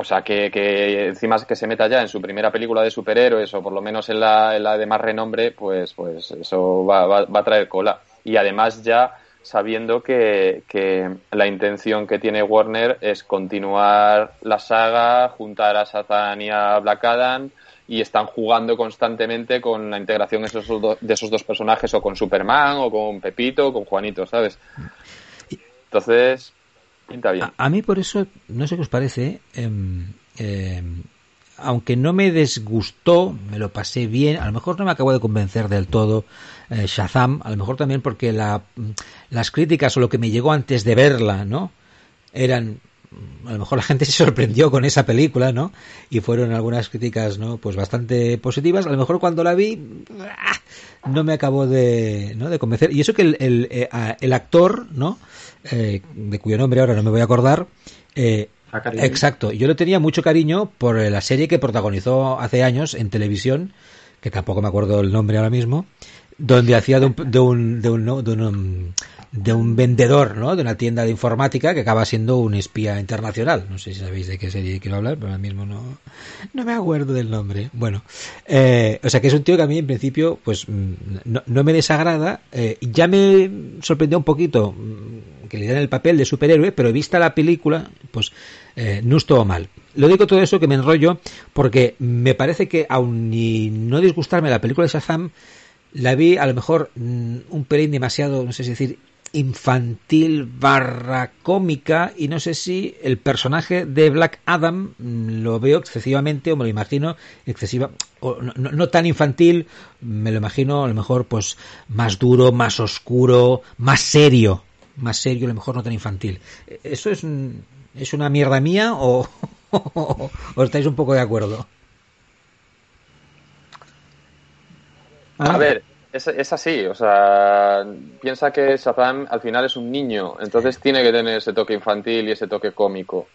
O sea, que, que encima que se meta ya en su primera película de superhéroes o por lo menos en la, en la de más renombre, pues, pues eso va, va, va, a traer cola. Y además ya sabiendo que, que la intención que tiene Warner es continuar la saga, juntar a Satan y a Black Adam, y están jugando constantemente con la integración de esos, de esos dos personajes o con Superman o con Pepito o con Juanito, ¿sabes? Entonces, pinta bien. A, mí por eso, no sé qué os parece, em, em, aunque no me desgustó, me lo pasé bien, a lo mejor no me acabo de convencer del todo eh, Shazam, a lo mejor también porque la, las críticas o lo que me llegó antes de verla, ¿no? Eran a lo mejor la gente se sorprendió con esa película, ¿no? Y fueron algunas críticas, ¿no? Pues bastante positivas. A lo mejor cuando la vi ¡ah! no me acabó de, ¿no? de convencer. Y eso que el, el, eh, el actor, ¿no? Eh, de cuyo nombre ahora no me voy a acordar. Eh, exacto. Yo le tenía mucho cariño por la serie que protagonizó hace años en televisión, que tampoco me acuerdo el nombre ahora mismo, donde hacía de un, de un, de un, de un de un vendedor, ¿no? De una tienda de informática que acaba siendo un espía internacional. No sé si sabéis de qué serie quiero hablar, pero ahora mismo no, no me acuerdo del nombre. Bueno, eh, o sea que es un tío que a mí en principio, pues, mm, no, no me desagrada. Eh, ya me sorprendió un poquito mm, que le den el papel de superhéroe, pero vista la película, pues, eh, no estuvo mal. Lo digo todo eso que me enrollo porque me parece que aun ni no disgustarme la película de Shazam, la vi a lo mejor mm, un pelín demasiado, no sé si decir, infantil barra cómica y no sé si el personaje de Black Adam mm, lo veo excesivamente o me lo imagino excesiva o no, tan infantil me lo imagino a lo mejor pues más duro más oscuro más serio más serio a lo mejor no tan infantil. Eso es es una mierda mía o, o estáis un poco de acuerdo a ver es, así, o sea, piensa que Shazam al final es un niño, entonces tiene que tener ese toque infantil y ese toque cómico.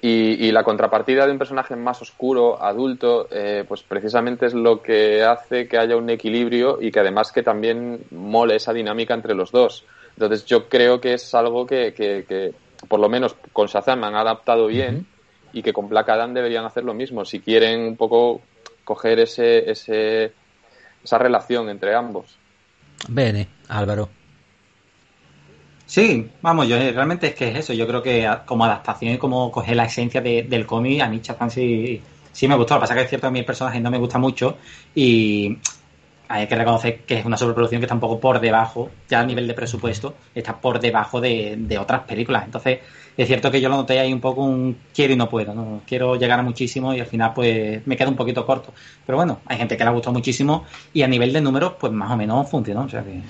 Y, la contrapartida de un personaje más oscuro, adulto, eh, pues precisamente es lo que hace que haya un equilibrio y que además que también mole esa dinámica entre los dos. Entonces yo creo que es algo que, que, por lo menos con Shazam han adaptado bien y que con Black Adam deberían hacer lo mismo. Si quieren un poco coger ese, ese esa relación entre ambos. Bene, Álvaro. Sí, vamos, yo realmente es que es eso. Yo creo que como adaptación y como coger la esencia del cómic, a mí Chazán sí, sí me gustó. Lo que pasa es que es cierto que a mí el personaje no me gusta mucho y hay que reconocer que es una sobreproducción que está un poco por debajo, ya a nivel de presupuesto, está por debajo de, de otras películas. Entonces, es cierto que yo lo noté ahí un poco un quiero y no puedo, ¿no? Quiero llegar a muchísimo y al final pues me queda un poquito corto. Pero bueno, hay gente que le ha gustado muchísimo y a nivel de números pues más o menos funcionó, o sea que...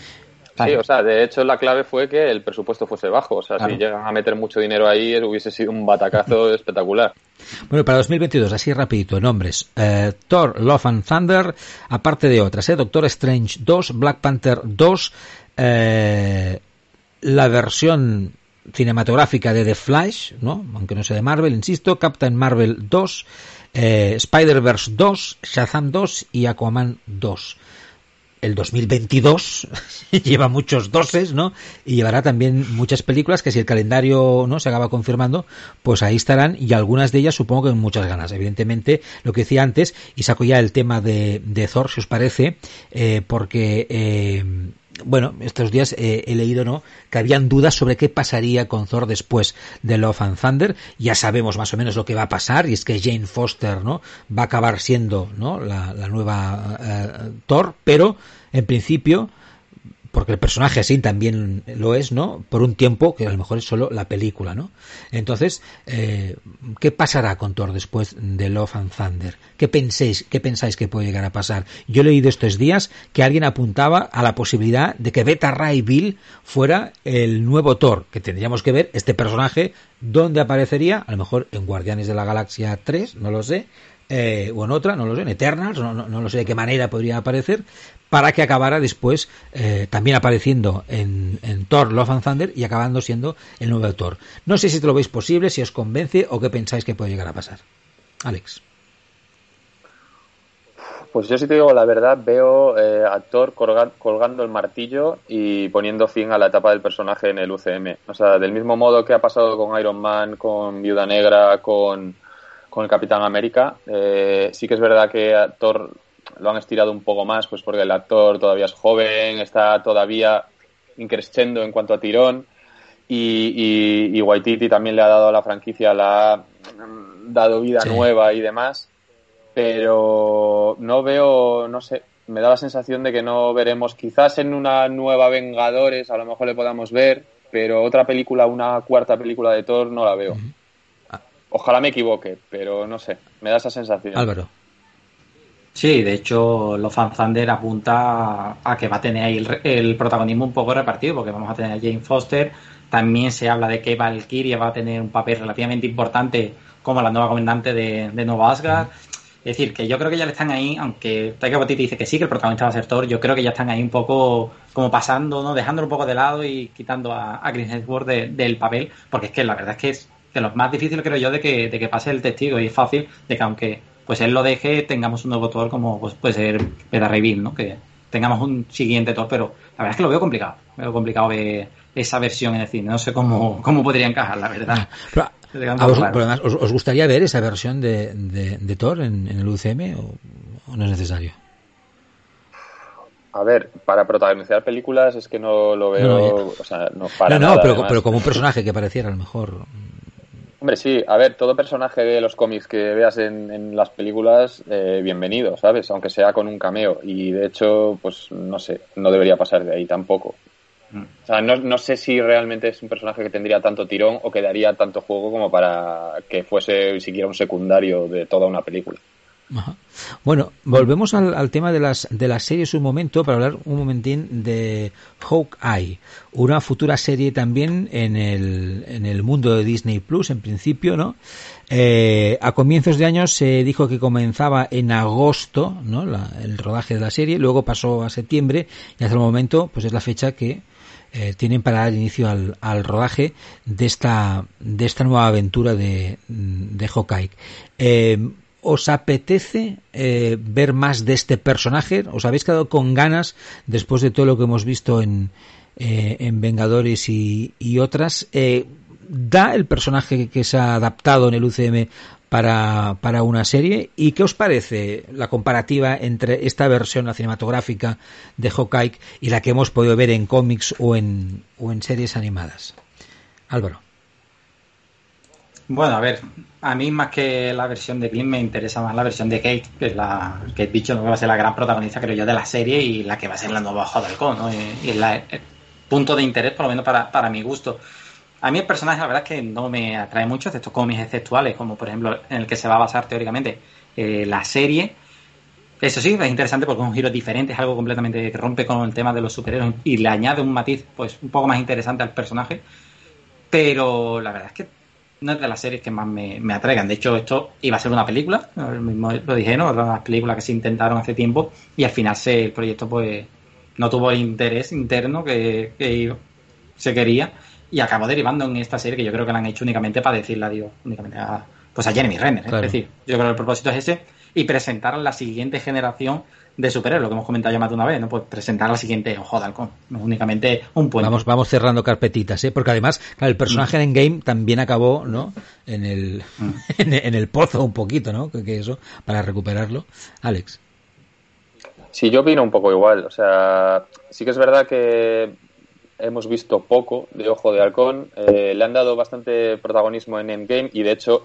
Sí, o sea, de hecho la clave fue que el presupuesto fuese bajo. O sea, si llegan a meter mucho dinero ahí, hubiese sido un batacazo espectacular. Bueno, para 2022, así rapidito, nombres. Eh, Thor, Love and Thunder, aparte de otras, ¿eh? Doctor Strange 2, Black Panther 2, eh, la versión cinematográfica de The Flash, ¿no? Aunque no sea de Marvel, insisto, Captain Marvel 2, eh, Spider-Verse 2, Shazam 2 y Aquaman 2 el 2022 lleva muchos doses, ¿no? Y llevará también muchas películas que si el calendario no se acaba confirmando, pues ahí estarán y algunas de ellas supongo que con muchas ganas. Evidentemente, lo que decía antes, y saco ya el tema de, de Thor, si os parece, eh, porque eh, bueno, estos días eh, he leído, ¿no? Que habían dudas sobre qué pasaría con Thor después de Love and Thunder. Ya sabemos más o menos lo que va a pasar y es que Jane Foster, ¿no? Va a acabar siendo, ¿no? La, nueva eh, Thor, pero en principio porque el personaje así también lo es, ¿no? Por un tiempo que a lo mejor es solo la película, ¿no? Entonces, eh, ¿qué pasará con Thor después de Love and Thunder? ¿Qué pensáis, qué pensáis que puede llegar a pasar? Yo he leído estos días que alguien apuntaba a la posibilidad de que Beta Ray Bill fuera el nuevo Thor, que tendríamos que ver este personaje dónde aparecería, a lo mejor en Guardianes de la Galaxia 3, no lo sé, eh, o en otra, no lo sé, en Eternals, no, no, lo sé de qué manera podría aparecer, para que acabara después eh, también apareciendo en, en, Thor Love and Thunder y acabando siendo el nuevo Thor. No sé si te lo veis posible, si os convence o qué pensáis que puede llegar a pasar. Alex. Pues yo si te digo la verdad, veo eh, a Thor colgando el martillo y poniendo fin a la etapa del personaje en el UCM. O sea, del mismo modo que ha pasado con Iron Man, con Viuda Negra, con con el Capitán América. Eh, sí que es verdad que actor lo han estirado un poco más, pues porque el actor todavía es joven, está todavía increciendo en cuanto a tirón. Y, y, Waititi también le ha dado a la franquicia, la ha dado vida nueva y demás. Pero no veo, no sé, me da la sensación de que no veremos, quizás en una nueva Vengadores a lo mejor le podamos ver, pero otra película, una cuarta película de Thor no la veo. Ojalá me equivoque, pero no sé, me da esa sensación. Álvaro. Sí, de hecho, los Fan Thunder apunta a que va a tener ahí el, protagonismo un poco repartido, porque vamos a tener a Jane Foster. También se habla de que Valkyria va a tener un papel relativamente importante como la nueva comandante de, de Nova Asgard. Es decir, que yo creo que ya le están ahí, aunque Taika Waititi dice que sí, que el protagonista va a ser Thor, yo creo que ya están ahí un poco como pasando, ¿no? Dejándolo un poco de lado y quitando a, Chris Hemsworth del papel, porque es que la verdad es que es de lo más difícil creo yo de que, de que pase el testigo y es fácil de que aunque pues él lo deje tengamos un nuevo Thor como pues, puede ser Beta Reveal, ¿no? Que tengamos un siguiente Thor, pero la verdad es que lo veo complicado. Veo complicado ver esa versión en el cine. No sé cómo, cómo podría encajar, la verdad. además, ¿os, gustaría ver esa versión de, de, Thor en, el UCM o, no es necesario? A ver, para protagonizar películas es que no lo veo, o sea, no para No, no, pero, pero, como un personaje que pareciera a lo mejor Hombre, sí, a ver, todo personaje de los cómics que veas en, las películas, eh, bienvenido, ¿sabes? Aunque sea con un cameo. Y de hecho, pues no sé, no debería pasar de ahí tampoco. Mm. O sea, no, no sé si realmente es un personaje que tendría tanto tirón o que daría tanto juego como para que fuese siquiera un secundario de toda una película. Bueno, volvemos al, tema de las, de las series un momento para hablar un momentín de Hawkeye, una futura serie también en el, en el mundo de Disney Plus, en principio, ¿no? Eh, a comienzos de año se dijo que comenzaba en agosto, ¿no? el rodaje de la serie, luego pasó a septiembre y hasta el momento, pues es la fecha que eh, tienen para dar inicio al, al, rodaje de esta, de esta nueva aventura de, de Hawkeye. Eh, ¿Os apetece eh, ver más de este personaje? ¿Os habéis quedado con ganas después de todo lo que hemos visto en, eh, en Vengadores y, otras? Eh, ¿Da el personaje que se ha adaptado en el UCM para, para una serie? ¿Y qué os parece la comparativa entre esta versión cinematográfica de Hawkeye y la que hemos podido ver en cómics o en, o en series animadas? Álvaro. Bueno, a ver, a mí más que la versión de Clint me interesa más la versión de Kate, que es la que he dicho que va a ser la gran protagonista, creo yo, de la serie y la que va a ser la nueva Jodelcon, ¿no? Y, es la, el punto de interés, por lo menos para, para mi gusto. A mí el personaje, la verdad es que no me atrae mucho, estos cómics exceptuales, como por ejemplo en el que se va a basar teóricamente eh, la serie. Eso sí, es interesante porque es un giro diferente, es algo completamente que rompe con el tema de los superhéroes y le añade un matiz pues un poco más interesante al personaje. Pero la verdad es que no es de las series que más me, me atraigan. De hecho, esto iba a ser una película, mismo lo dijeron, ¿no? las películas que se intentaron hace tiempo y al final se, el proyecto pues no tuvo el interés interno que, que se quería y acabó derivando en esta serie que yo creo que la han hecho únicamente para decirle adiós, únicamente a, pues a Jeremy Renner. Es decir, yo creo que el propósito es ese y presentar a la siguiente generación de superhéroes, lo que hemos comentado ya más de una vez, ¿no? Pues presentar la siguiente Ojo de Halcón, no únicamente un puente. Vamos, vamos cerrando carpetitas, ¿eh? Porque además, claro, el personaje mm. en Game también acabó, ¿no? En el, mm. en, el pozo un poquito, ¿no? Que, eso, para recuperarlo. Alex. Sí, yo opino un poco igual. O sea, sí que es verdad que hemos visto poco de Ojo de Halcón. Eh, le han dado bastante protagonismo en Endgame y de hecho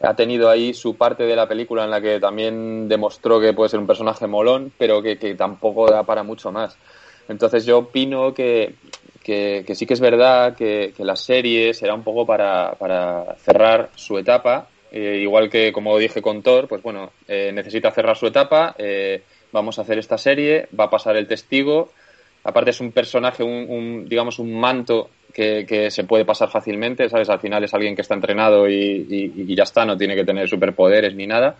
ha tenido ahí su parte de la película en la que también demostró que puede ser un personaje molón, pero que, tampoco da para mucho más. Entonces yo opino que, que, sí que es verdad que, la serie será un poco para, para cerrar su etapa, eh, igual que como dije con Thor, pues bueno, eh, necesita cerrar su etapa, vamos a hacer esta serie, va a pasar el testigo aparte es un personaje, un, digamos, un manto que, se puede pasar fácilmente, ¿sabes? Al final es alguien que está entrenado y, ya está, no tiene que tener superpoderes ni nada.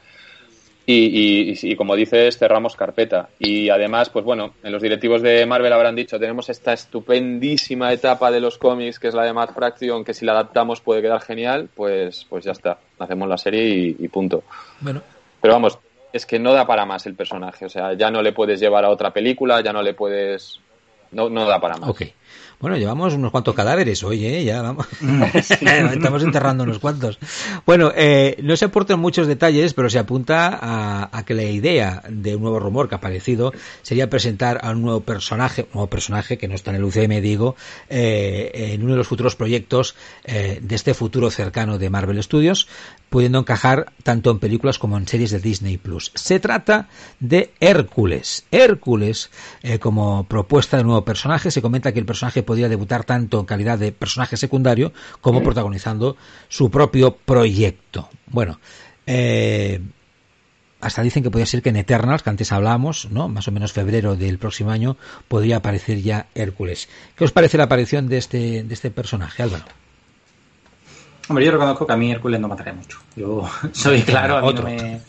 Y, como dices, cerramos carpeta. Y además, pues bueno, en los directivos de Marvel habrán dicho, tenemos esta estupendísima etapa de los cómics, que es la de Mad Fraction, que si la adaptamos puede quedar genial, pues, pues ya está, hacemos la serie y, punto. Bueno. Pero vamos, es que no da para más el personaje, o sea, ya no le puedes llevar a otra película, ya no le puedes no, no da para más. Ok. Bueno, llevamos unos cuantos cadáveres hoy, ¿eh? Ya vamos. Estamos enterrando unos cuantos. Bueno, eh, no se aportan muchos detalles, pero se apunta a, que la idea de un nuevo rumor que ha aparecido sería presentar a un nuevo personaje, un nuevo personaje que no está en el UCM, digo, eh, en uno de los futuros proyectos eh, de este futuro cercano de Marvel Studios, pudiendo encajar tanto en películas como en series de Disney Plus. Se trata de Hércules. Hércules, como propuesta de nuevo personaje, se comenta que el personaje podría debutar tanto en calidad de personaje secundario como protagonizando su propio proyecto. Bueno, eh, hasta dicen que podría ser que en Eternals, que antes hablamos, ¿no? Más o menos febrero del próximo año, podría aparecer ya Hércules. ¿Qué os parece la aparición de este, de este personaje, Álvaro? Hombre, yo reconozco que a mí Hércules no me atrae mucho. Yo soy claro, a mí no me,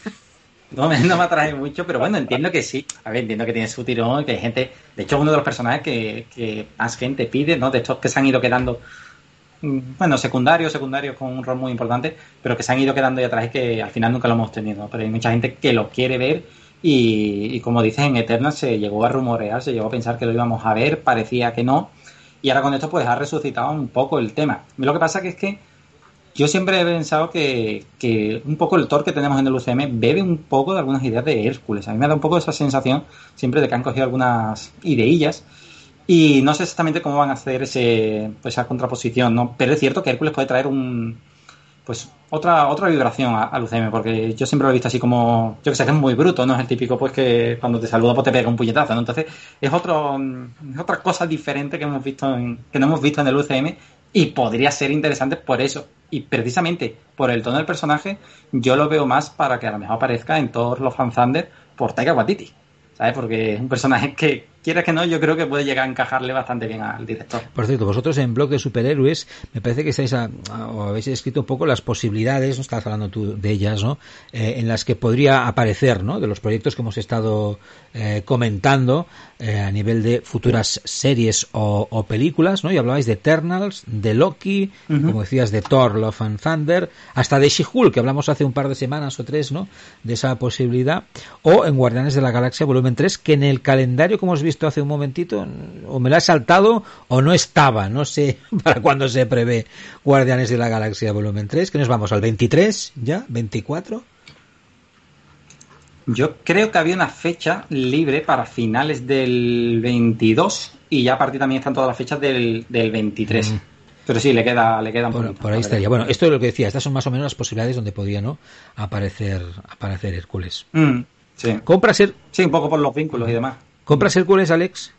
no me, no me atrae mucho, pero bueno, entiendo que sí. A ver, entiendo que tiene su tirón, que hay gente. De hecho, uno de los personajes que, que más gente pide, ¿no? De estos que se han ido quedando, mm, bueno, secundarios, secundarios con un rol muy importante, pero que se han ido quedando ahí atrás y que al final nunca lo hemos tenido. Pero hay mucha gente que lo quiere ver y, y como dices, en Eternal se llegó a rumorear, se llegó a pensar que lo íbamos a ver, parecía que no. Y ahora con esto pues ha resucitado un poco el tema. Lo que pasa que es que yo siempre he pensado que, que, un poco el Thor que tenemos en el UCM bebe un poco de algunas ideas de Hércules. A mí me da un poco esa sensación siempre de que han cogido algunas ideillas y no sé exactamente cómo van a hacer ese, pues, esa contraposición, ¿no? Pero es cierto que Hércules puede traer un pues otra otra vibración al UCM, porque yo siempre lo he visto así como, yo que sé, que es muy bruto, no es el típico pues que cuando te saluda pues te pega un puñetazo. Entonces es otro es otra cosa diferente que hemos visto en, que no hemos visto en el UCM y podría ser interesante por eso. Y precisamente por el tono del personaje, yo lo veo más para que a lo mejor aparezca en todos los Fan por Taika Waititi. ¿Sabes? Porque es un personaje que quiera que no, yo creo que puede llegar a encajarle bastante bien al director. Por cierto, vosotros en Blog de Superhéroes, me parece que estáis a, o habéis escrito un poco las posibilidades, no estás hablando tú de ellas, ¿no? Eh, en las que podría aparecer, ¿no? De los proyectos que hemos estado eh, comentando eh, a nivel de futuras series o, películas, ¿no? Y hablabais de Eternals, de Loki, como decías, de Thor, Love and Thunder, hasta de She-Hulk, que hablamos hace un par de semanas o tres, ¿no? De esa posibilidad, o en Guardianes de la Galaxia volumen 3, que en el calendario, como hemos visto, visto hace un momentito, o me la he saltado o no estaba, no sé para cuándo se prevé Guardianes de la Galaxia Volumen 3, que nos vamos al 23 ya, 24. Yo creo que había una fecha libre para finales del 22 y ya a partir también están todas las fechas del, del 23. Mm. Pero sí, le queda, le queda un Por ahí estaría. Bueno, esto es lo que decía. Estas son más o menos las posibilidades donde podía ¿no? aparecer, aparecer Hércules. Mm, sí. Sí, un poco por los vínculos y demás. ¿Compras Hércules, Alex?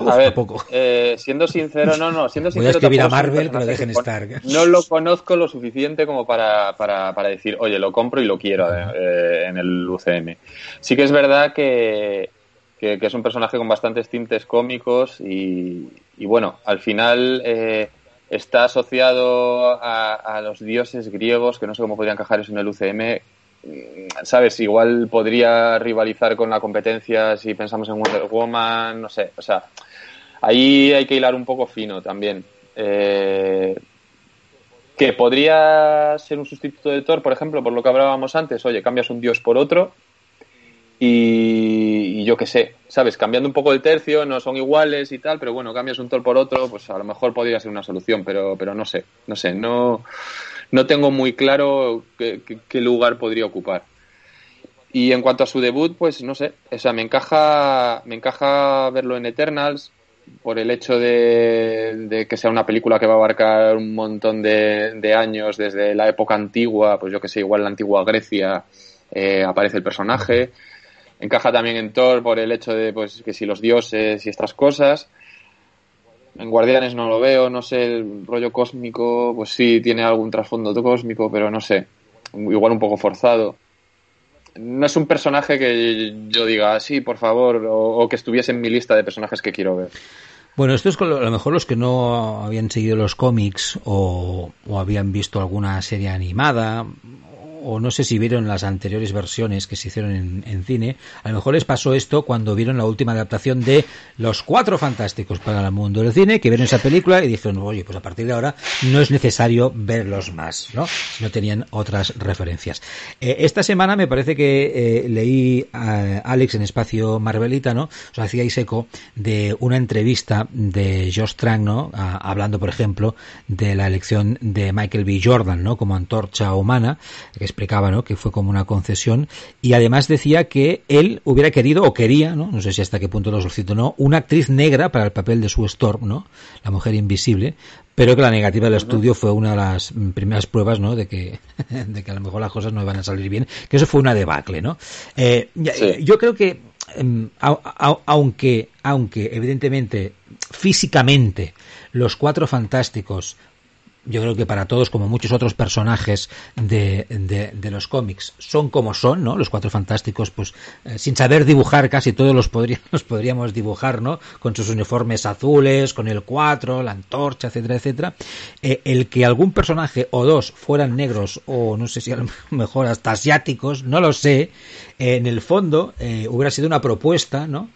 a ver, eh, siendo sincero, no, no, siendo sincero. Voy a escribir a Marvel que lo dejen estar. No lo conozco lo suficiente como para, para, para decir, oye, lo compro y lo quiero eh, en el UCM. Sí que es verdad que, que, es un personaje con bastantes tintes cómicos y, y bueno, al final eh, está asociado a, a, los dioses griegos, que no sé cómo podrían encajar eso en el UCM, sabes, igual podría rivalizar con la competencia si pensamos en Wonder Woman, no sé, o sea, ahí hay que hilar un poco fino también. Eh, que podría ser un sustituto de Thor, por ejemplo, por lo que hablábamos antes, oye, cambias un dios por otro y, yo qué sé, sabes, cambiando un poco el tercio, no son iguales y tal, pero bueno, cambias un Thor por otro, pues a lo mejor podría ser una solución, pero, pero no sé, no sé, no no tengo muy claro qué, lugar podría ocupar. Y en cuanto a su debut, pues no sé, o sea, me encaja, me encaja verlo en Eternals por el hecho de, que sea una película que va a abarcar un montón de, años desde la época antigua, pues yo que sé, igual la antigua Grecia eh, aparece el personaje. Encaja también en Thor por el hecho de pues que si los dioses y estas cosas. En Guardianes no lo veo, no sé, el rollo cósmico, pues sí, tiene algún trasfondo cósmico, pero no sé, igual un poco forzado. No es un personaje que yo diga, sí, por favor, o, que estuviese en mi lista de personajes que quiero ver. Bueno, esto es a lo mejor los que no habían seguido los cómics o habían visto alguna serie animada o no sé si vieron las anteriores versiones que se hicieron en, cine, a lo mejor les pasó esto cuando vieron la última adaptación de Los Cuatro Fantásticos para el mundo del cine, que vieron esa película y dijeron, oye, pues a partir de ahora no es necesario verlos más, ¿no? Si no tenían otras referencias. Eh, esta semana me parece que eh, leí a Alex en Espacio Marvelita, ¿no? O sea, hacíais eco de una entrevista de Josh Trank, ¿no? hablando, por ejemplo, de la elección de Michael B. Jordan, ¿no? Como antorcha humana, explicaba, ¿no? Que fue como una concesión y además decía que él hubiera querido o quería, ¿no? No sé si hasta qué punto lo suscito no, una actriz negra para el papel de su Storm, ¿no? La mujer invisible, pero que la negativa del estudio fue una de las primeras pruebas, ¿no? De que, de que a lo mejor las cosas no iban a salir bien, que eso fue una debacle, ¿no? Eh, Yo creo que em, aunque, aunque evidentemente físicamente los cuatro fantásticos yo creo que para todos, como muchos otros personajes de, de, los cómics, son como son, ¿no? Los cuatro fantásticos, pues eh, sin saber dibujar, casi todos los, los podríamos dibujar, ¿no? Con sus uniformes azules, con el cuatro, la antorcha, etcétera, etcétera. Eh, el que algún personaje o dos fueran negros o no sé si a lo mejor hasta asiáticos, no lo sé, eh, en el fondo hubiera sido una propuesta, ¿no?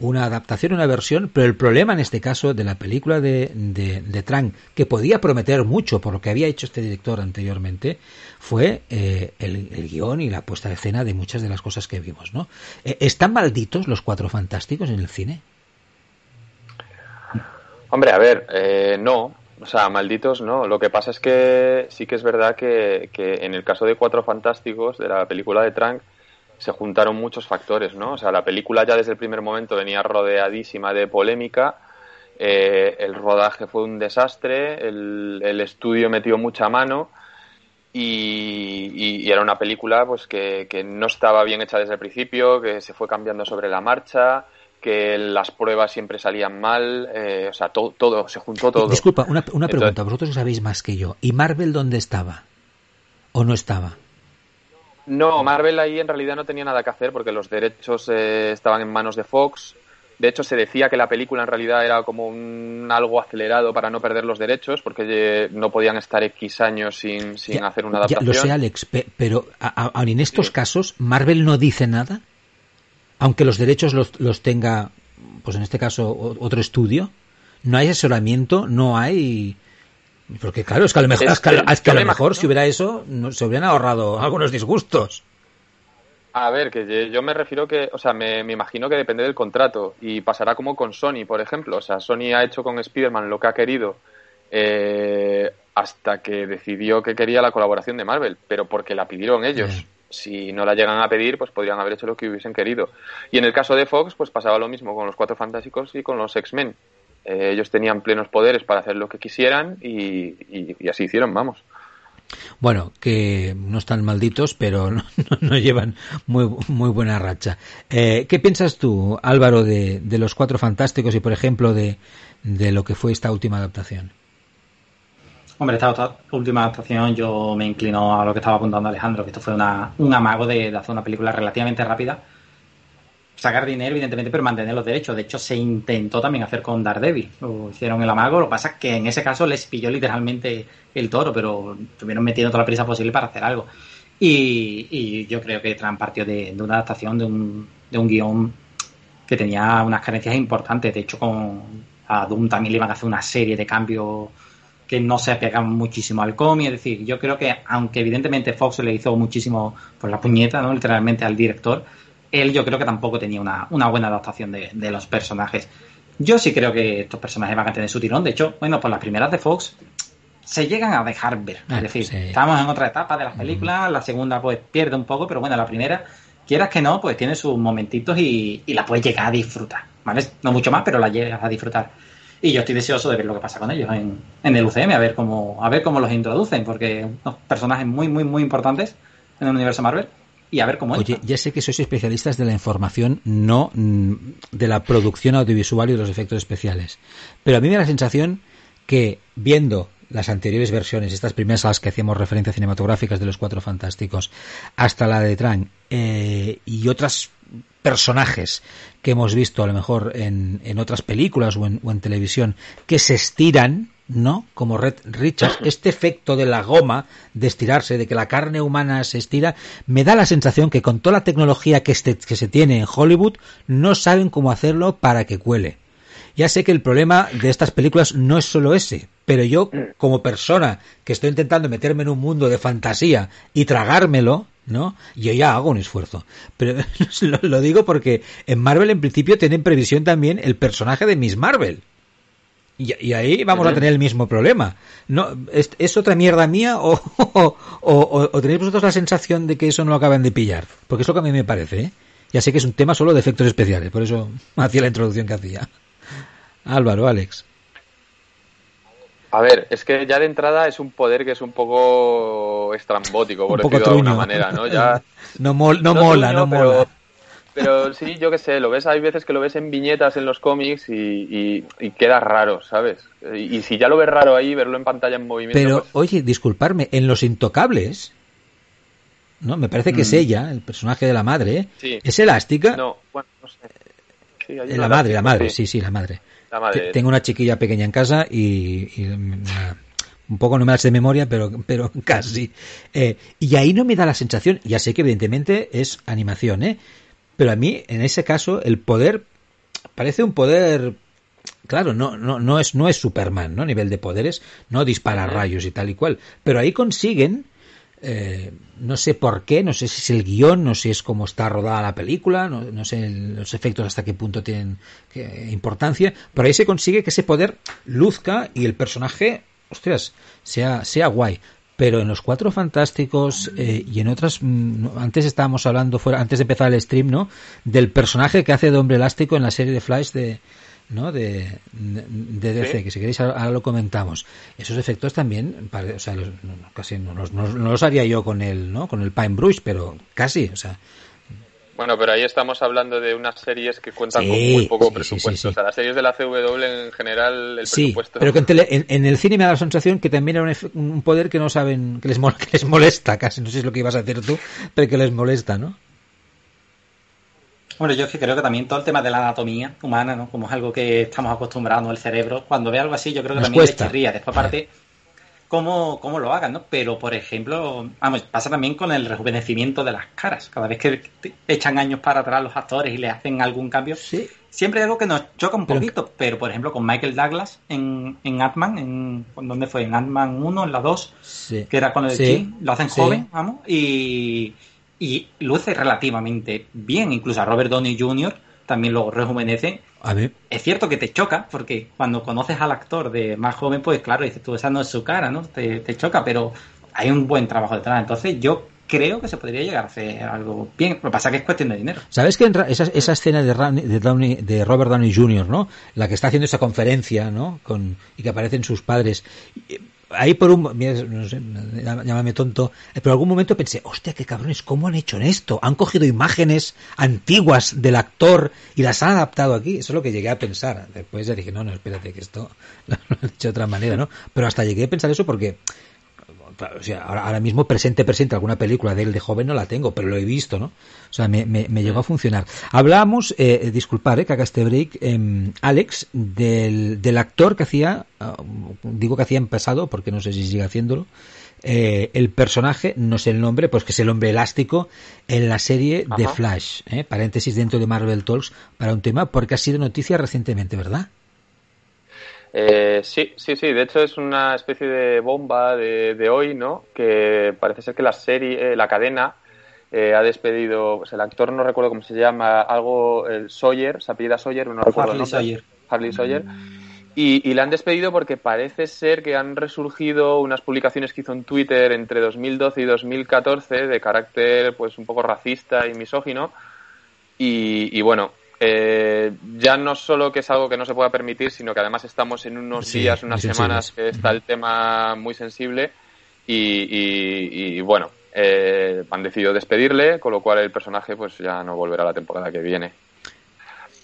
Una adaptación, una versión, pero el problema en este caso de la película de, de, Trank, que podía prometer mucho por lo que había hecho este director anteriormente, fue eh, el, guion y la puesta de escena de muchas de las cosas que vimos, ¿no? Eh, ¿Están malditos los cuatro fantásticos en el cine? Hombre, a ver, eh, no, o sea, malditos no. Lo que pasa es que sí que es verdad que, que en el caso de Cuatro Fantásticos, de la película de Trank, se juntaron muchos factores, ¿no? O sea, la película ya desde el primer momento venía rodeadísima de polémica, eh, el rodaje fue un desastre, el, estudio metió mucha mano y, era una película pues que, no estaba bien hecha desde el principio, que se fue cambiando sobre la marcha, que las pruebas siempre salían mal, eh, o sea, todo, todo, se juntó todo. Disculpa, una, una pregunta, vosotros sabéis más que yo, ¿y Marvel dónde estaba? ¿O no estaba? No, Marvel ahí en realidad no tenía nada que hacer porque los derechos eh, estaban en manos de Fox. De hecho, se decía que la película en realidad era como un algo acelerado para no perder los derechos, porque eh, no podían estar X años sin, sin hacer una adaptación. Ya, lo sé, Alex, pero aun en estos casos, ¿Marvel no dice nada? Aunque los derechos los, los tenga, pues en este caso, otro estudio. ¿No hay asesoramiento? ¿No hay porque claro, es que a lo mejor, es que, a lo mejor si hubiera eso, no, se hubieran ahorrado algunos disgustos. A ver, que yo me refiero que, o sea, me, imagino que depende del contrato y pasará como con Sony, por ejemplo. O sea, Sony ha hecho con Spider-Man lo que ha querido eh, hasta que decidió que quería la colaboración de Marvel, pero porque la pidieron ellos. Si no la llegan a pedir, pues podrían haber hecho lo que hubiesen querido. Y en el caso de Fox, pues pasaba lo mismo con los Cuatro Fantásticos y con los X-Men. Eh, ellos tenían plenos poderes para hacer lo que quisieran y, así hicieron, vamos. Bueno, que no están malditos, pero no, no llevan muy, muy buena racha. Eh, ¿Qué piensas tú, Álvaro, de, de, los Cuatro Fantásticos y, por ejemplo, de, de lo que fue esta última adaptación? Hombre, esta última adaptación yo me inclino a lo que estaba apuntando Alejandro, que esto fue una, un amago de, de hacer una película relativamente rápida sacar dinero, evidentemente, pero mantener los derechos. De hecho, se intentó también hacer con Daredevil. Lo hicieron el amago. Lo que pasa es que en ese caso les pilló literalmente el toro, pero estuvieron metiendo toda la prisa posible para hacer algo. Y, yo creo que Tran partió de, una adaptación de un, de guion que tenía unas carencias importantes. De hecho, con a Doom también le iban a hacer una serie de cambios que no se apegaban muchísimo al cómic. Es decir, yo creo que, aunque evidentemente Fox le hizo muchísimo por la puñeta, ¿no? literalmente al director, él yo creo que tampoco tenía una, una buena adaptación de, de, los personajes. Yo sí creo que estos personajes van a tener su tirón. De hecho, bueno, por las primeras de Fox se llegan a dejar ver. Es decir, sí. estamos en otra etapa de las películas, la segunda pues pierde un poco, pero bueno, la primera, quieras que no, pues tiene sus momentitos y, y la puedes llegar a disfrutar. ¿Vale? No mucho más, pero la llegas a disfrutar. Y yo estoy deseoso de ver lo que pasa con ellos en, en el UCM, a ver cómo, a ver cómo los introducen, porque son personajes muy, muy, muy importantes en el universo Marvel y a ver cómo Oye, ya sé que sois especialistas de la información, no de la producción audiovisual y de los efectos especiales. Pero a mí me da la sensación que viendo las anteriores versiones, estas primeras a las que hacíamos referencias cinematográficas de los Cuatro Fantásticos, hasta la de Tran eh, y otras personajes que hemos visto a lo mejor en, en otras películas o en, o en televisión que se estiran ¿no? Como Red Richards, este efecto de la goma, de estirarse, de que la carne humana se estira, me da la sensación que con toda la tecnología que, este, que se tiene en Hollywood, no saben cómo hacerlo para que cuele. Ya sé que el problema de estas películas no es solo ese, pero yo, como persona que estoy intentando meterme en un mundo de fantasía y tragármelo, ¿no? Yo ya hago un esfuerzo. Pero lo, lo digo porque en Marvel en principio tienen previsión también el personaje de Miss Marvel. Y, y, ahí vamos uh -huh. a tener el mismo problema. No, ¿es, ¿es otra mierda mía o, o, o, o, tenéis vosotros la sensación de que eso no lo acaban de pillar? Porque es lo que a mí me parece. ¿eh? Ya sé que es un tema solo de efectos especiales, por eso hacía la introducción que hacía. Álvaro, Alex. A ver, es que ya de entrada es un poder que es un poco estrambótico, por decirlo de alguna manera, ¿no? Ya... no, mol, no, no mola, truño, no pero... mola. Pero sí, yo qué sé, lo ves, hay veces que lo ves en viñetas en los cómics y, y, y queda raro, ¿sabes? Y, y, si ya lo ves raro ahí, verlo en pantalla en movimiento. Pero, pues... oye, disculparme, en Los Intocables, ¿no? Me parece que mm. es ella, el personaje de la madre, sí. ¿es elástica? No, bueno, no sé. Sí, la madre, la madre, sí, sí, la madre. La madre. Tengo una chiquilla pequeña en casa y, y un poco no me las de memoria, pero, pero casi. Eh, y ahí no me da la sensación, ya sé que evidentemente es animación, ¿eh? Pero a mí, en ese caso, el poder parece un poder. Claro, no, no, no es, no es Superman, ¿no? A nivel de poderes, no dispara rayos y tal y cual. Pero ahí consiguen, eh, no sé por qué, no sé si es el guion, no sé si es cómo está rodada la película, no, no sé los efectos hasta qué punto tienen qué importancia, pero ahí se consigue que ese poder luzca y el personaje, ostras, sea, sea guay pero en los cuatro fantásticos eh, y en otras mm, antes estábamos hablando fuera antes de empezar el stream no del personaje que hace de hombre elástico en la serie de Flash de no de, de DC ¿Sí? que si queréis ahora lo comentamos. Esos efectos también o sea los, casi no los, no, no, los haría yo con el no con el Pine Brush pero casi o sea bueno, pero ahí estamos hablando de unas series que cuentan sí, con muy poco sí, presupuesto. Sí, o sea, las series de la CW en general, el sí, presupuesto. Pero que en, tele, en, en, el cine me da la sensación que también era un, un, poder que no saben, que les, que les molesta casi. No sé si es lo que ibas a decir tú, pero que les molesta, ¿no? Bueno, yo es que creo que también todo el tema de la anatomía humana, ¿no? Como es algo que estamos acostumbrados, el cerebro, cuando ve algo así, yo creo que Nos también cuesta. le chirría. Después, aparte, cómo, cómo lo hagan, ¿no? Pero, por ejemplo, vamos, pasa también con el rejuvenecimiento de las caras. Cada vez que echan años para atrás los actores y le hacen algún cambio, sí. siempre hay algo que nos choca un poquito. Pero, pero por ejemplo, con Michael Douglas en, en Ant-Man, en, ¿dónde fue? En Ant-Man 1, en la 2, sí. que era con el sí. Chi, lo hacen joven, vamos, y, y luce relativamente bien. Incluso a Robert Downey Jr. también lo rejuvenece a ver. Es cierto que te choca, porque cuando conoces al actor de más joven, pues claro, dices tú, esa no es su cara, ¿no? Te, te, choca, pero hay un buen trabajo detrás. Entonces yo creo que se podría llegar a hacer algo bien. Lo que pasa es que es cuestión de dinero. ¿Sabes que esa, esa escena de, de, Downey, de Robert Downey Jr., ¿no? La que está haciendo esa conferencia, ¿no? Con, y que aparecen sus padres. Ahí por un, llámame tonto, pero algún momento pensé, hostia, qué cabrones, ¿cómo han hecho en esto? Han cogido imágenes antiguas del actor y las han adaptado aquí. Eso es lo que llegué a pensar. Después ya dije, no, no, espérate, que esto lo han hecho de otra manera, ¿no? Pero hasta llegué a pensar eso porque o sea, ahora, mismo presente, presente alguna película de él de joven no la tengo, pero lo he visto, ¿no? O sea, me, me, llegó a funcionar. Hablábamos, eh, disculpar, eh, que haga este break, eh, Alex, del, del actor que hacía, ah, digo que hacía en pasado, porque no sé si sigue haciéndolo, eh, el personaje, no sé el nombre, pues que es el hombre elástico en la serie de Flash, ¿eh? paréntesis dentro de Marvel Talks, para un tema, porque ha sido noticia recientemente, ¿verdad? Eh, sí, sí, sí. De hecho es una especie de bomba de, hoy, ¿no? Que parece ser que la serie, eh, la cadena, eh, ha despedido, pues el actor no recuerdo cómo se llama, algo, el Sawyer, se apellida Sawyer, no recuerdo. Harley Sawyer. Harley Sawyer. Y, y le han despedido porque parece ser que han resurgido unas publicaciones que hizo en Twitter entre 2012 y 2014 de carácter, pues, un poco racista y misógino. y bueno, eh, ya no solo que es algo que no se pueda permitir, sino que además estamos en unos días, unas semanas que está el tema muy sensible y, bueno, eh, han decidido despedirle, con lo cual el personaje pues ya no volverá la temporada que viene.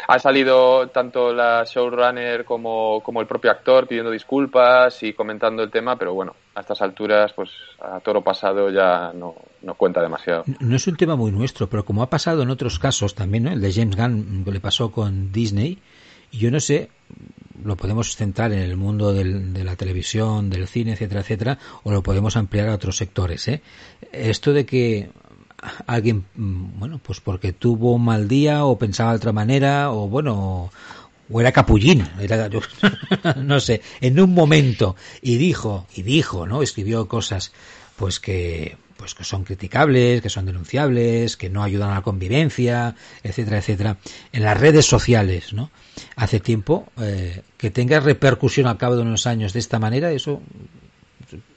Ha salido tanto la showrunner como, como el propio actor pidiendo disculpas y comentando el tema, pero bueno, a estas alturas, pues a toro pasado ya no, no cuenta demasiado. No es un tema muy nuestro, pero como ha pasado en otros casos también, el de James Gunn que le pasó con Disney, yo no sé, lo podemos centrar en el mundo del, de la televisión, del cine, etcétera, etcétera, o lo podemos ampliar a otros sectores. ¿eh? Esto de que alguien, mm, bueno, pues porque tuvo un mal día o pensaba de otra manera o bueno, o era capullín, era, yo, no sé, en un momento y dijo, y dijo, ¿no? Escribió cosas pues que pues que son criticables, que son denunciables, que no ayudan a la convivencia, etcétera, etcétera, en las redes sociales, ¿no? Hace tiempo eh, que tenga repercusión al cabo de unos años de esta manera, eso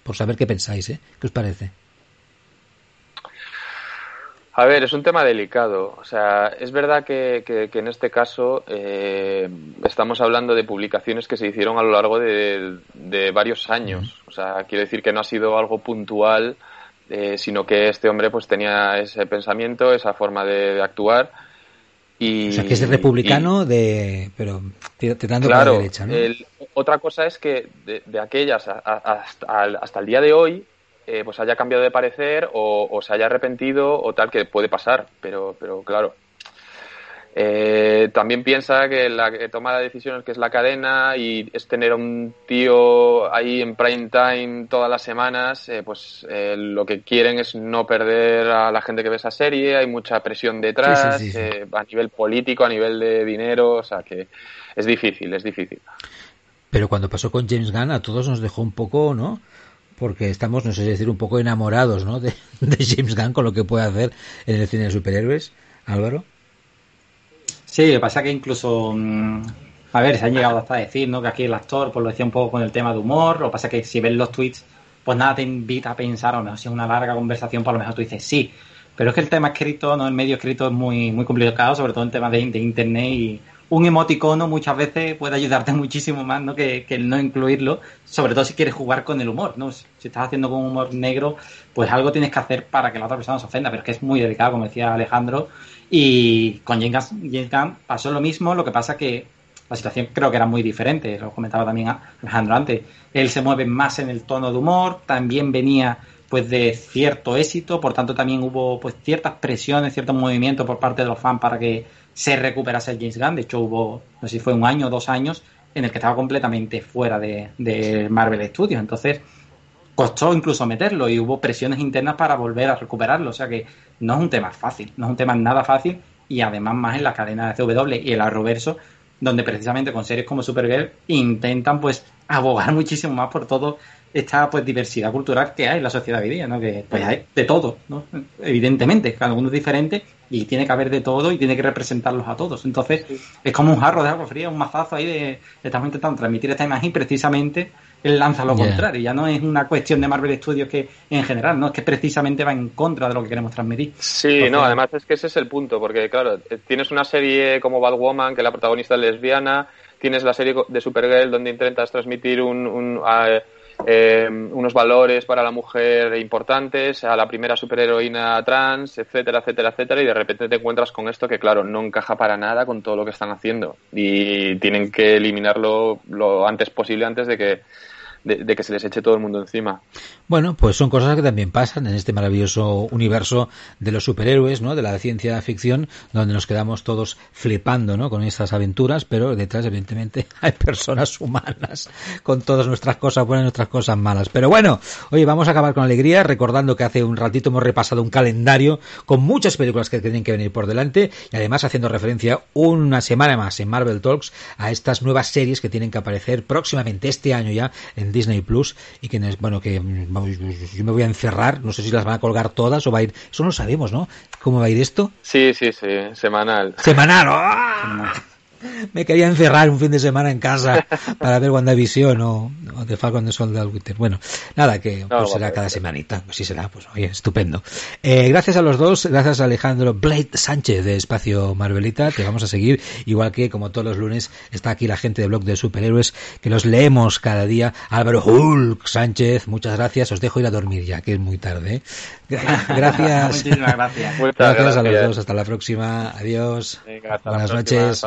por saber qué pensáis, ¿eh? ¿Qué os parece? A ver, es un tema delicado. O sea, es verdad que, que, en este caso eh, estamos hablando de publicaciones que se hicieron a lo largo de, varios años. O sea, quiero decir que no ha sido algo puntual, eh, sino que este hombre pues tenía ese pensamiento, esa forma de, actuar. Y, o sea, que es republicano, de, pero tirando claro, la derecha, ¿no? otra cosa es que de, aquellas hasta el día de hoy eh, pues haya cambiado de parecer o, se haya arrepentido o tal que puede pasar pero pero claro eh, también piensa que la que toma la decisión que es la cadena y es tener a un tío ahí en prime time todas las semanas, eh, pues lo que quieren es no perder a la gente que ve esa serie, hay mucha presión detrás, a nivel político, a nivel de dinero, o sea que es difícil, es difícil. Pero cuando pasó con James Gunn a todos nos dejó un poco, ¿no? Porque estamos, no sé decir, un poco enamorados ¿no? de, James Gunn con lo que puede hacer en el cine de superhéroes. Álvaro. Sí, lo que pasa es que incluso, mm, a ver, se han llegado hasta a decir ¿no? que aquí el actor pues lo decía un poco con el tema de humor, lo que pasa que si ves los tweets, pues nada te invita a pensar, a lo mejor si es una larga conversación, pues a lo mejor tú dices sí, pero es que el tema escrito, no el medio escrito es muy, muy complicado, sobre todo en temas de, de internet y un emoticono muchas veces puede ayudarte muchísimo más ¿no? que, el no incluirlo, sobre todo si quieres jugar con el humor. ¿no? Si estás haciendo con humor negro, pues algo tienes que hacer para que la otra persona se ofenda, pero es que es muy delicado, como decía Alejandro. Y con James Gunn pasó lo mismo, lo que pasa que la situación creo que era muy diferente, lo comentaba también Alejandro antes. Él se mueve más en el tono de humor, también venía pues de cierto éxito, por tanto también hubo pues ciertas presiones, ciertos movimientos por parte de los fans para que se recuperase el James Gunn. De hecho, hubo, no sé si fue un año o dos años, en el que estaba completamente fuera de, Marvel Studios. Entonces, costó incluso meterlo y hubo presiones internas para volver a recuperarlo. O sea que no es un tema fácil, no es un tema nada fácil y además más en la cadena de CW y el Arroverso, donde precisamente con series como Supergirl intentan pues abogar muchísimo más por todo esta pues diversidad cultural que hay en la sociedad hoy día, ¿no? Que pues hay de todo, ¿no? Evidentemente, cada uno es diferente y tiene que haber de todo y tiene que representarlos a todos. Entonces, es como un jarro de agua fría, un mazazo ahí de estamos intentando transmitir esta imagen y precisamente él lanza lo contrario. Ya no es una cuestión de Marvel Studios que en general, no es que precisamente va en contra de lo que queremos transmitir. Sí, no, además es que ese es el punto, porque claro, eh, tienes una serie como Bad Woman, que la protagonista es lesbiana, tienes la serie de Supergirl donde intentas transmitir un, eh, unos valores para la mujer importantes, a la primera superheroína trans, etcétera, etcétera, etcétera, y de repente te encuentras con esto que, claro, no encaja para nada con todo lo que están haciendo. Y tienen que eliminarlo lo antes posible antes de que de, que se les eche todo el mundo encima. Bueno, pues son cosas que también pasan en este maravilloso universo de los superhéroes, ¿no? De la ciencia ficción, donde nos quedamos todos flipando, ¿no? Con estas aventuras, pero detrás, evidentemente, hay personas humanas con todas nuestras cosas buenas y nuestras cosas malas. Pero bueno, oye, vamos a acabar con alegría, recordando que hace un ratito hemos repasado un calendario con muchas películas que tienen que venir por delante y además haciendo referencia una semana más en Marvel Talks a estas nuevas series que tienen que aparecer próximamente este año ya Disney Plus y que, bueno, que yo me voy a encerrar, no sé si las van a colgar todas o va a ir, eso no sabemos, ¿no? ¿Cómo va a ir esto? Sí, sí, sí, semanal. Semanal, ¡ah! Me quería encerrar un fin de semana en casa para ver WandaVision o, o The Falcon the Soldier Winter. Bueno, nada, que pues será cada semanita. Pues sí será, pues oye, estupendo. Eh, gracias a los dos, gracias a Alejandro Blade Sánchez de Espacio Marvelita, te vamos a seguir, igual que como todos los lunes está aquí la gente de blog de superhéroes que los leemos cada día. Álvaro Hulk Sánchez, muchas gracias. Os dejo ir a dormir ya, que es muy tarde. ¿eh? Gracias. Muchísimas gracias. gracias. a los dos. Hasta la próxima. Adiós. Buenas noches.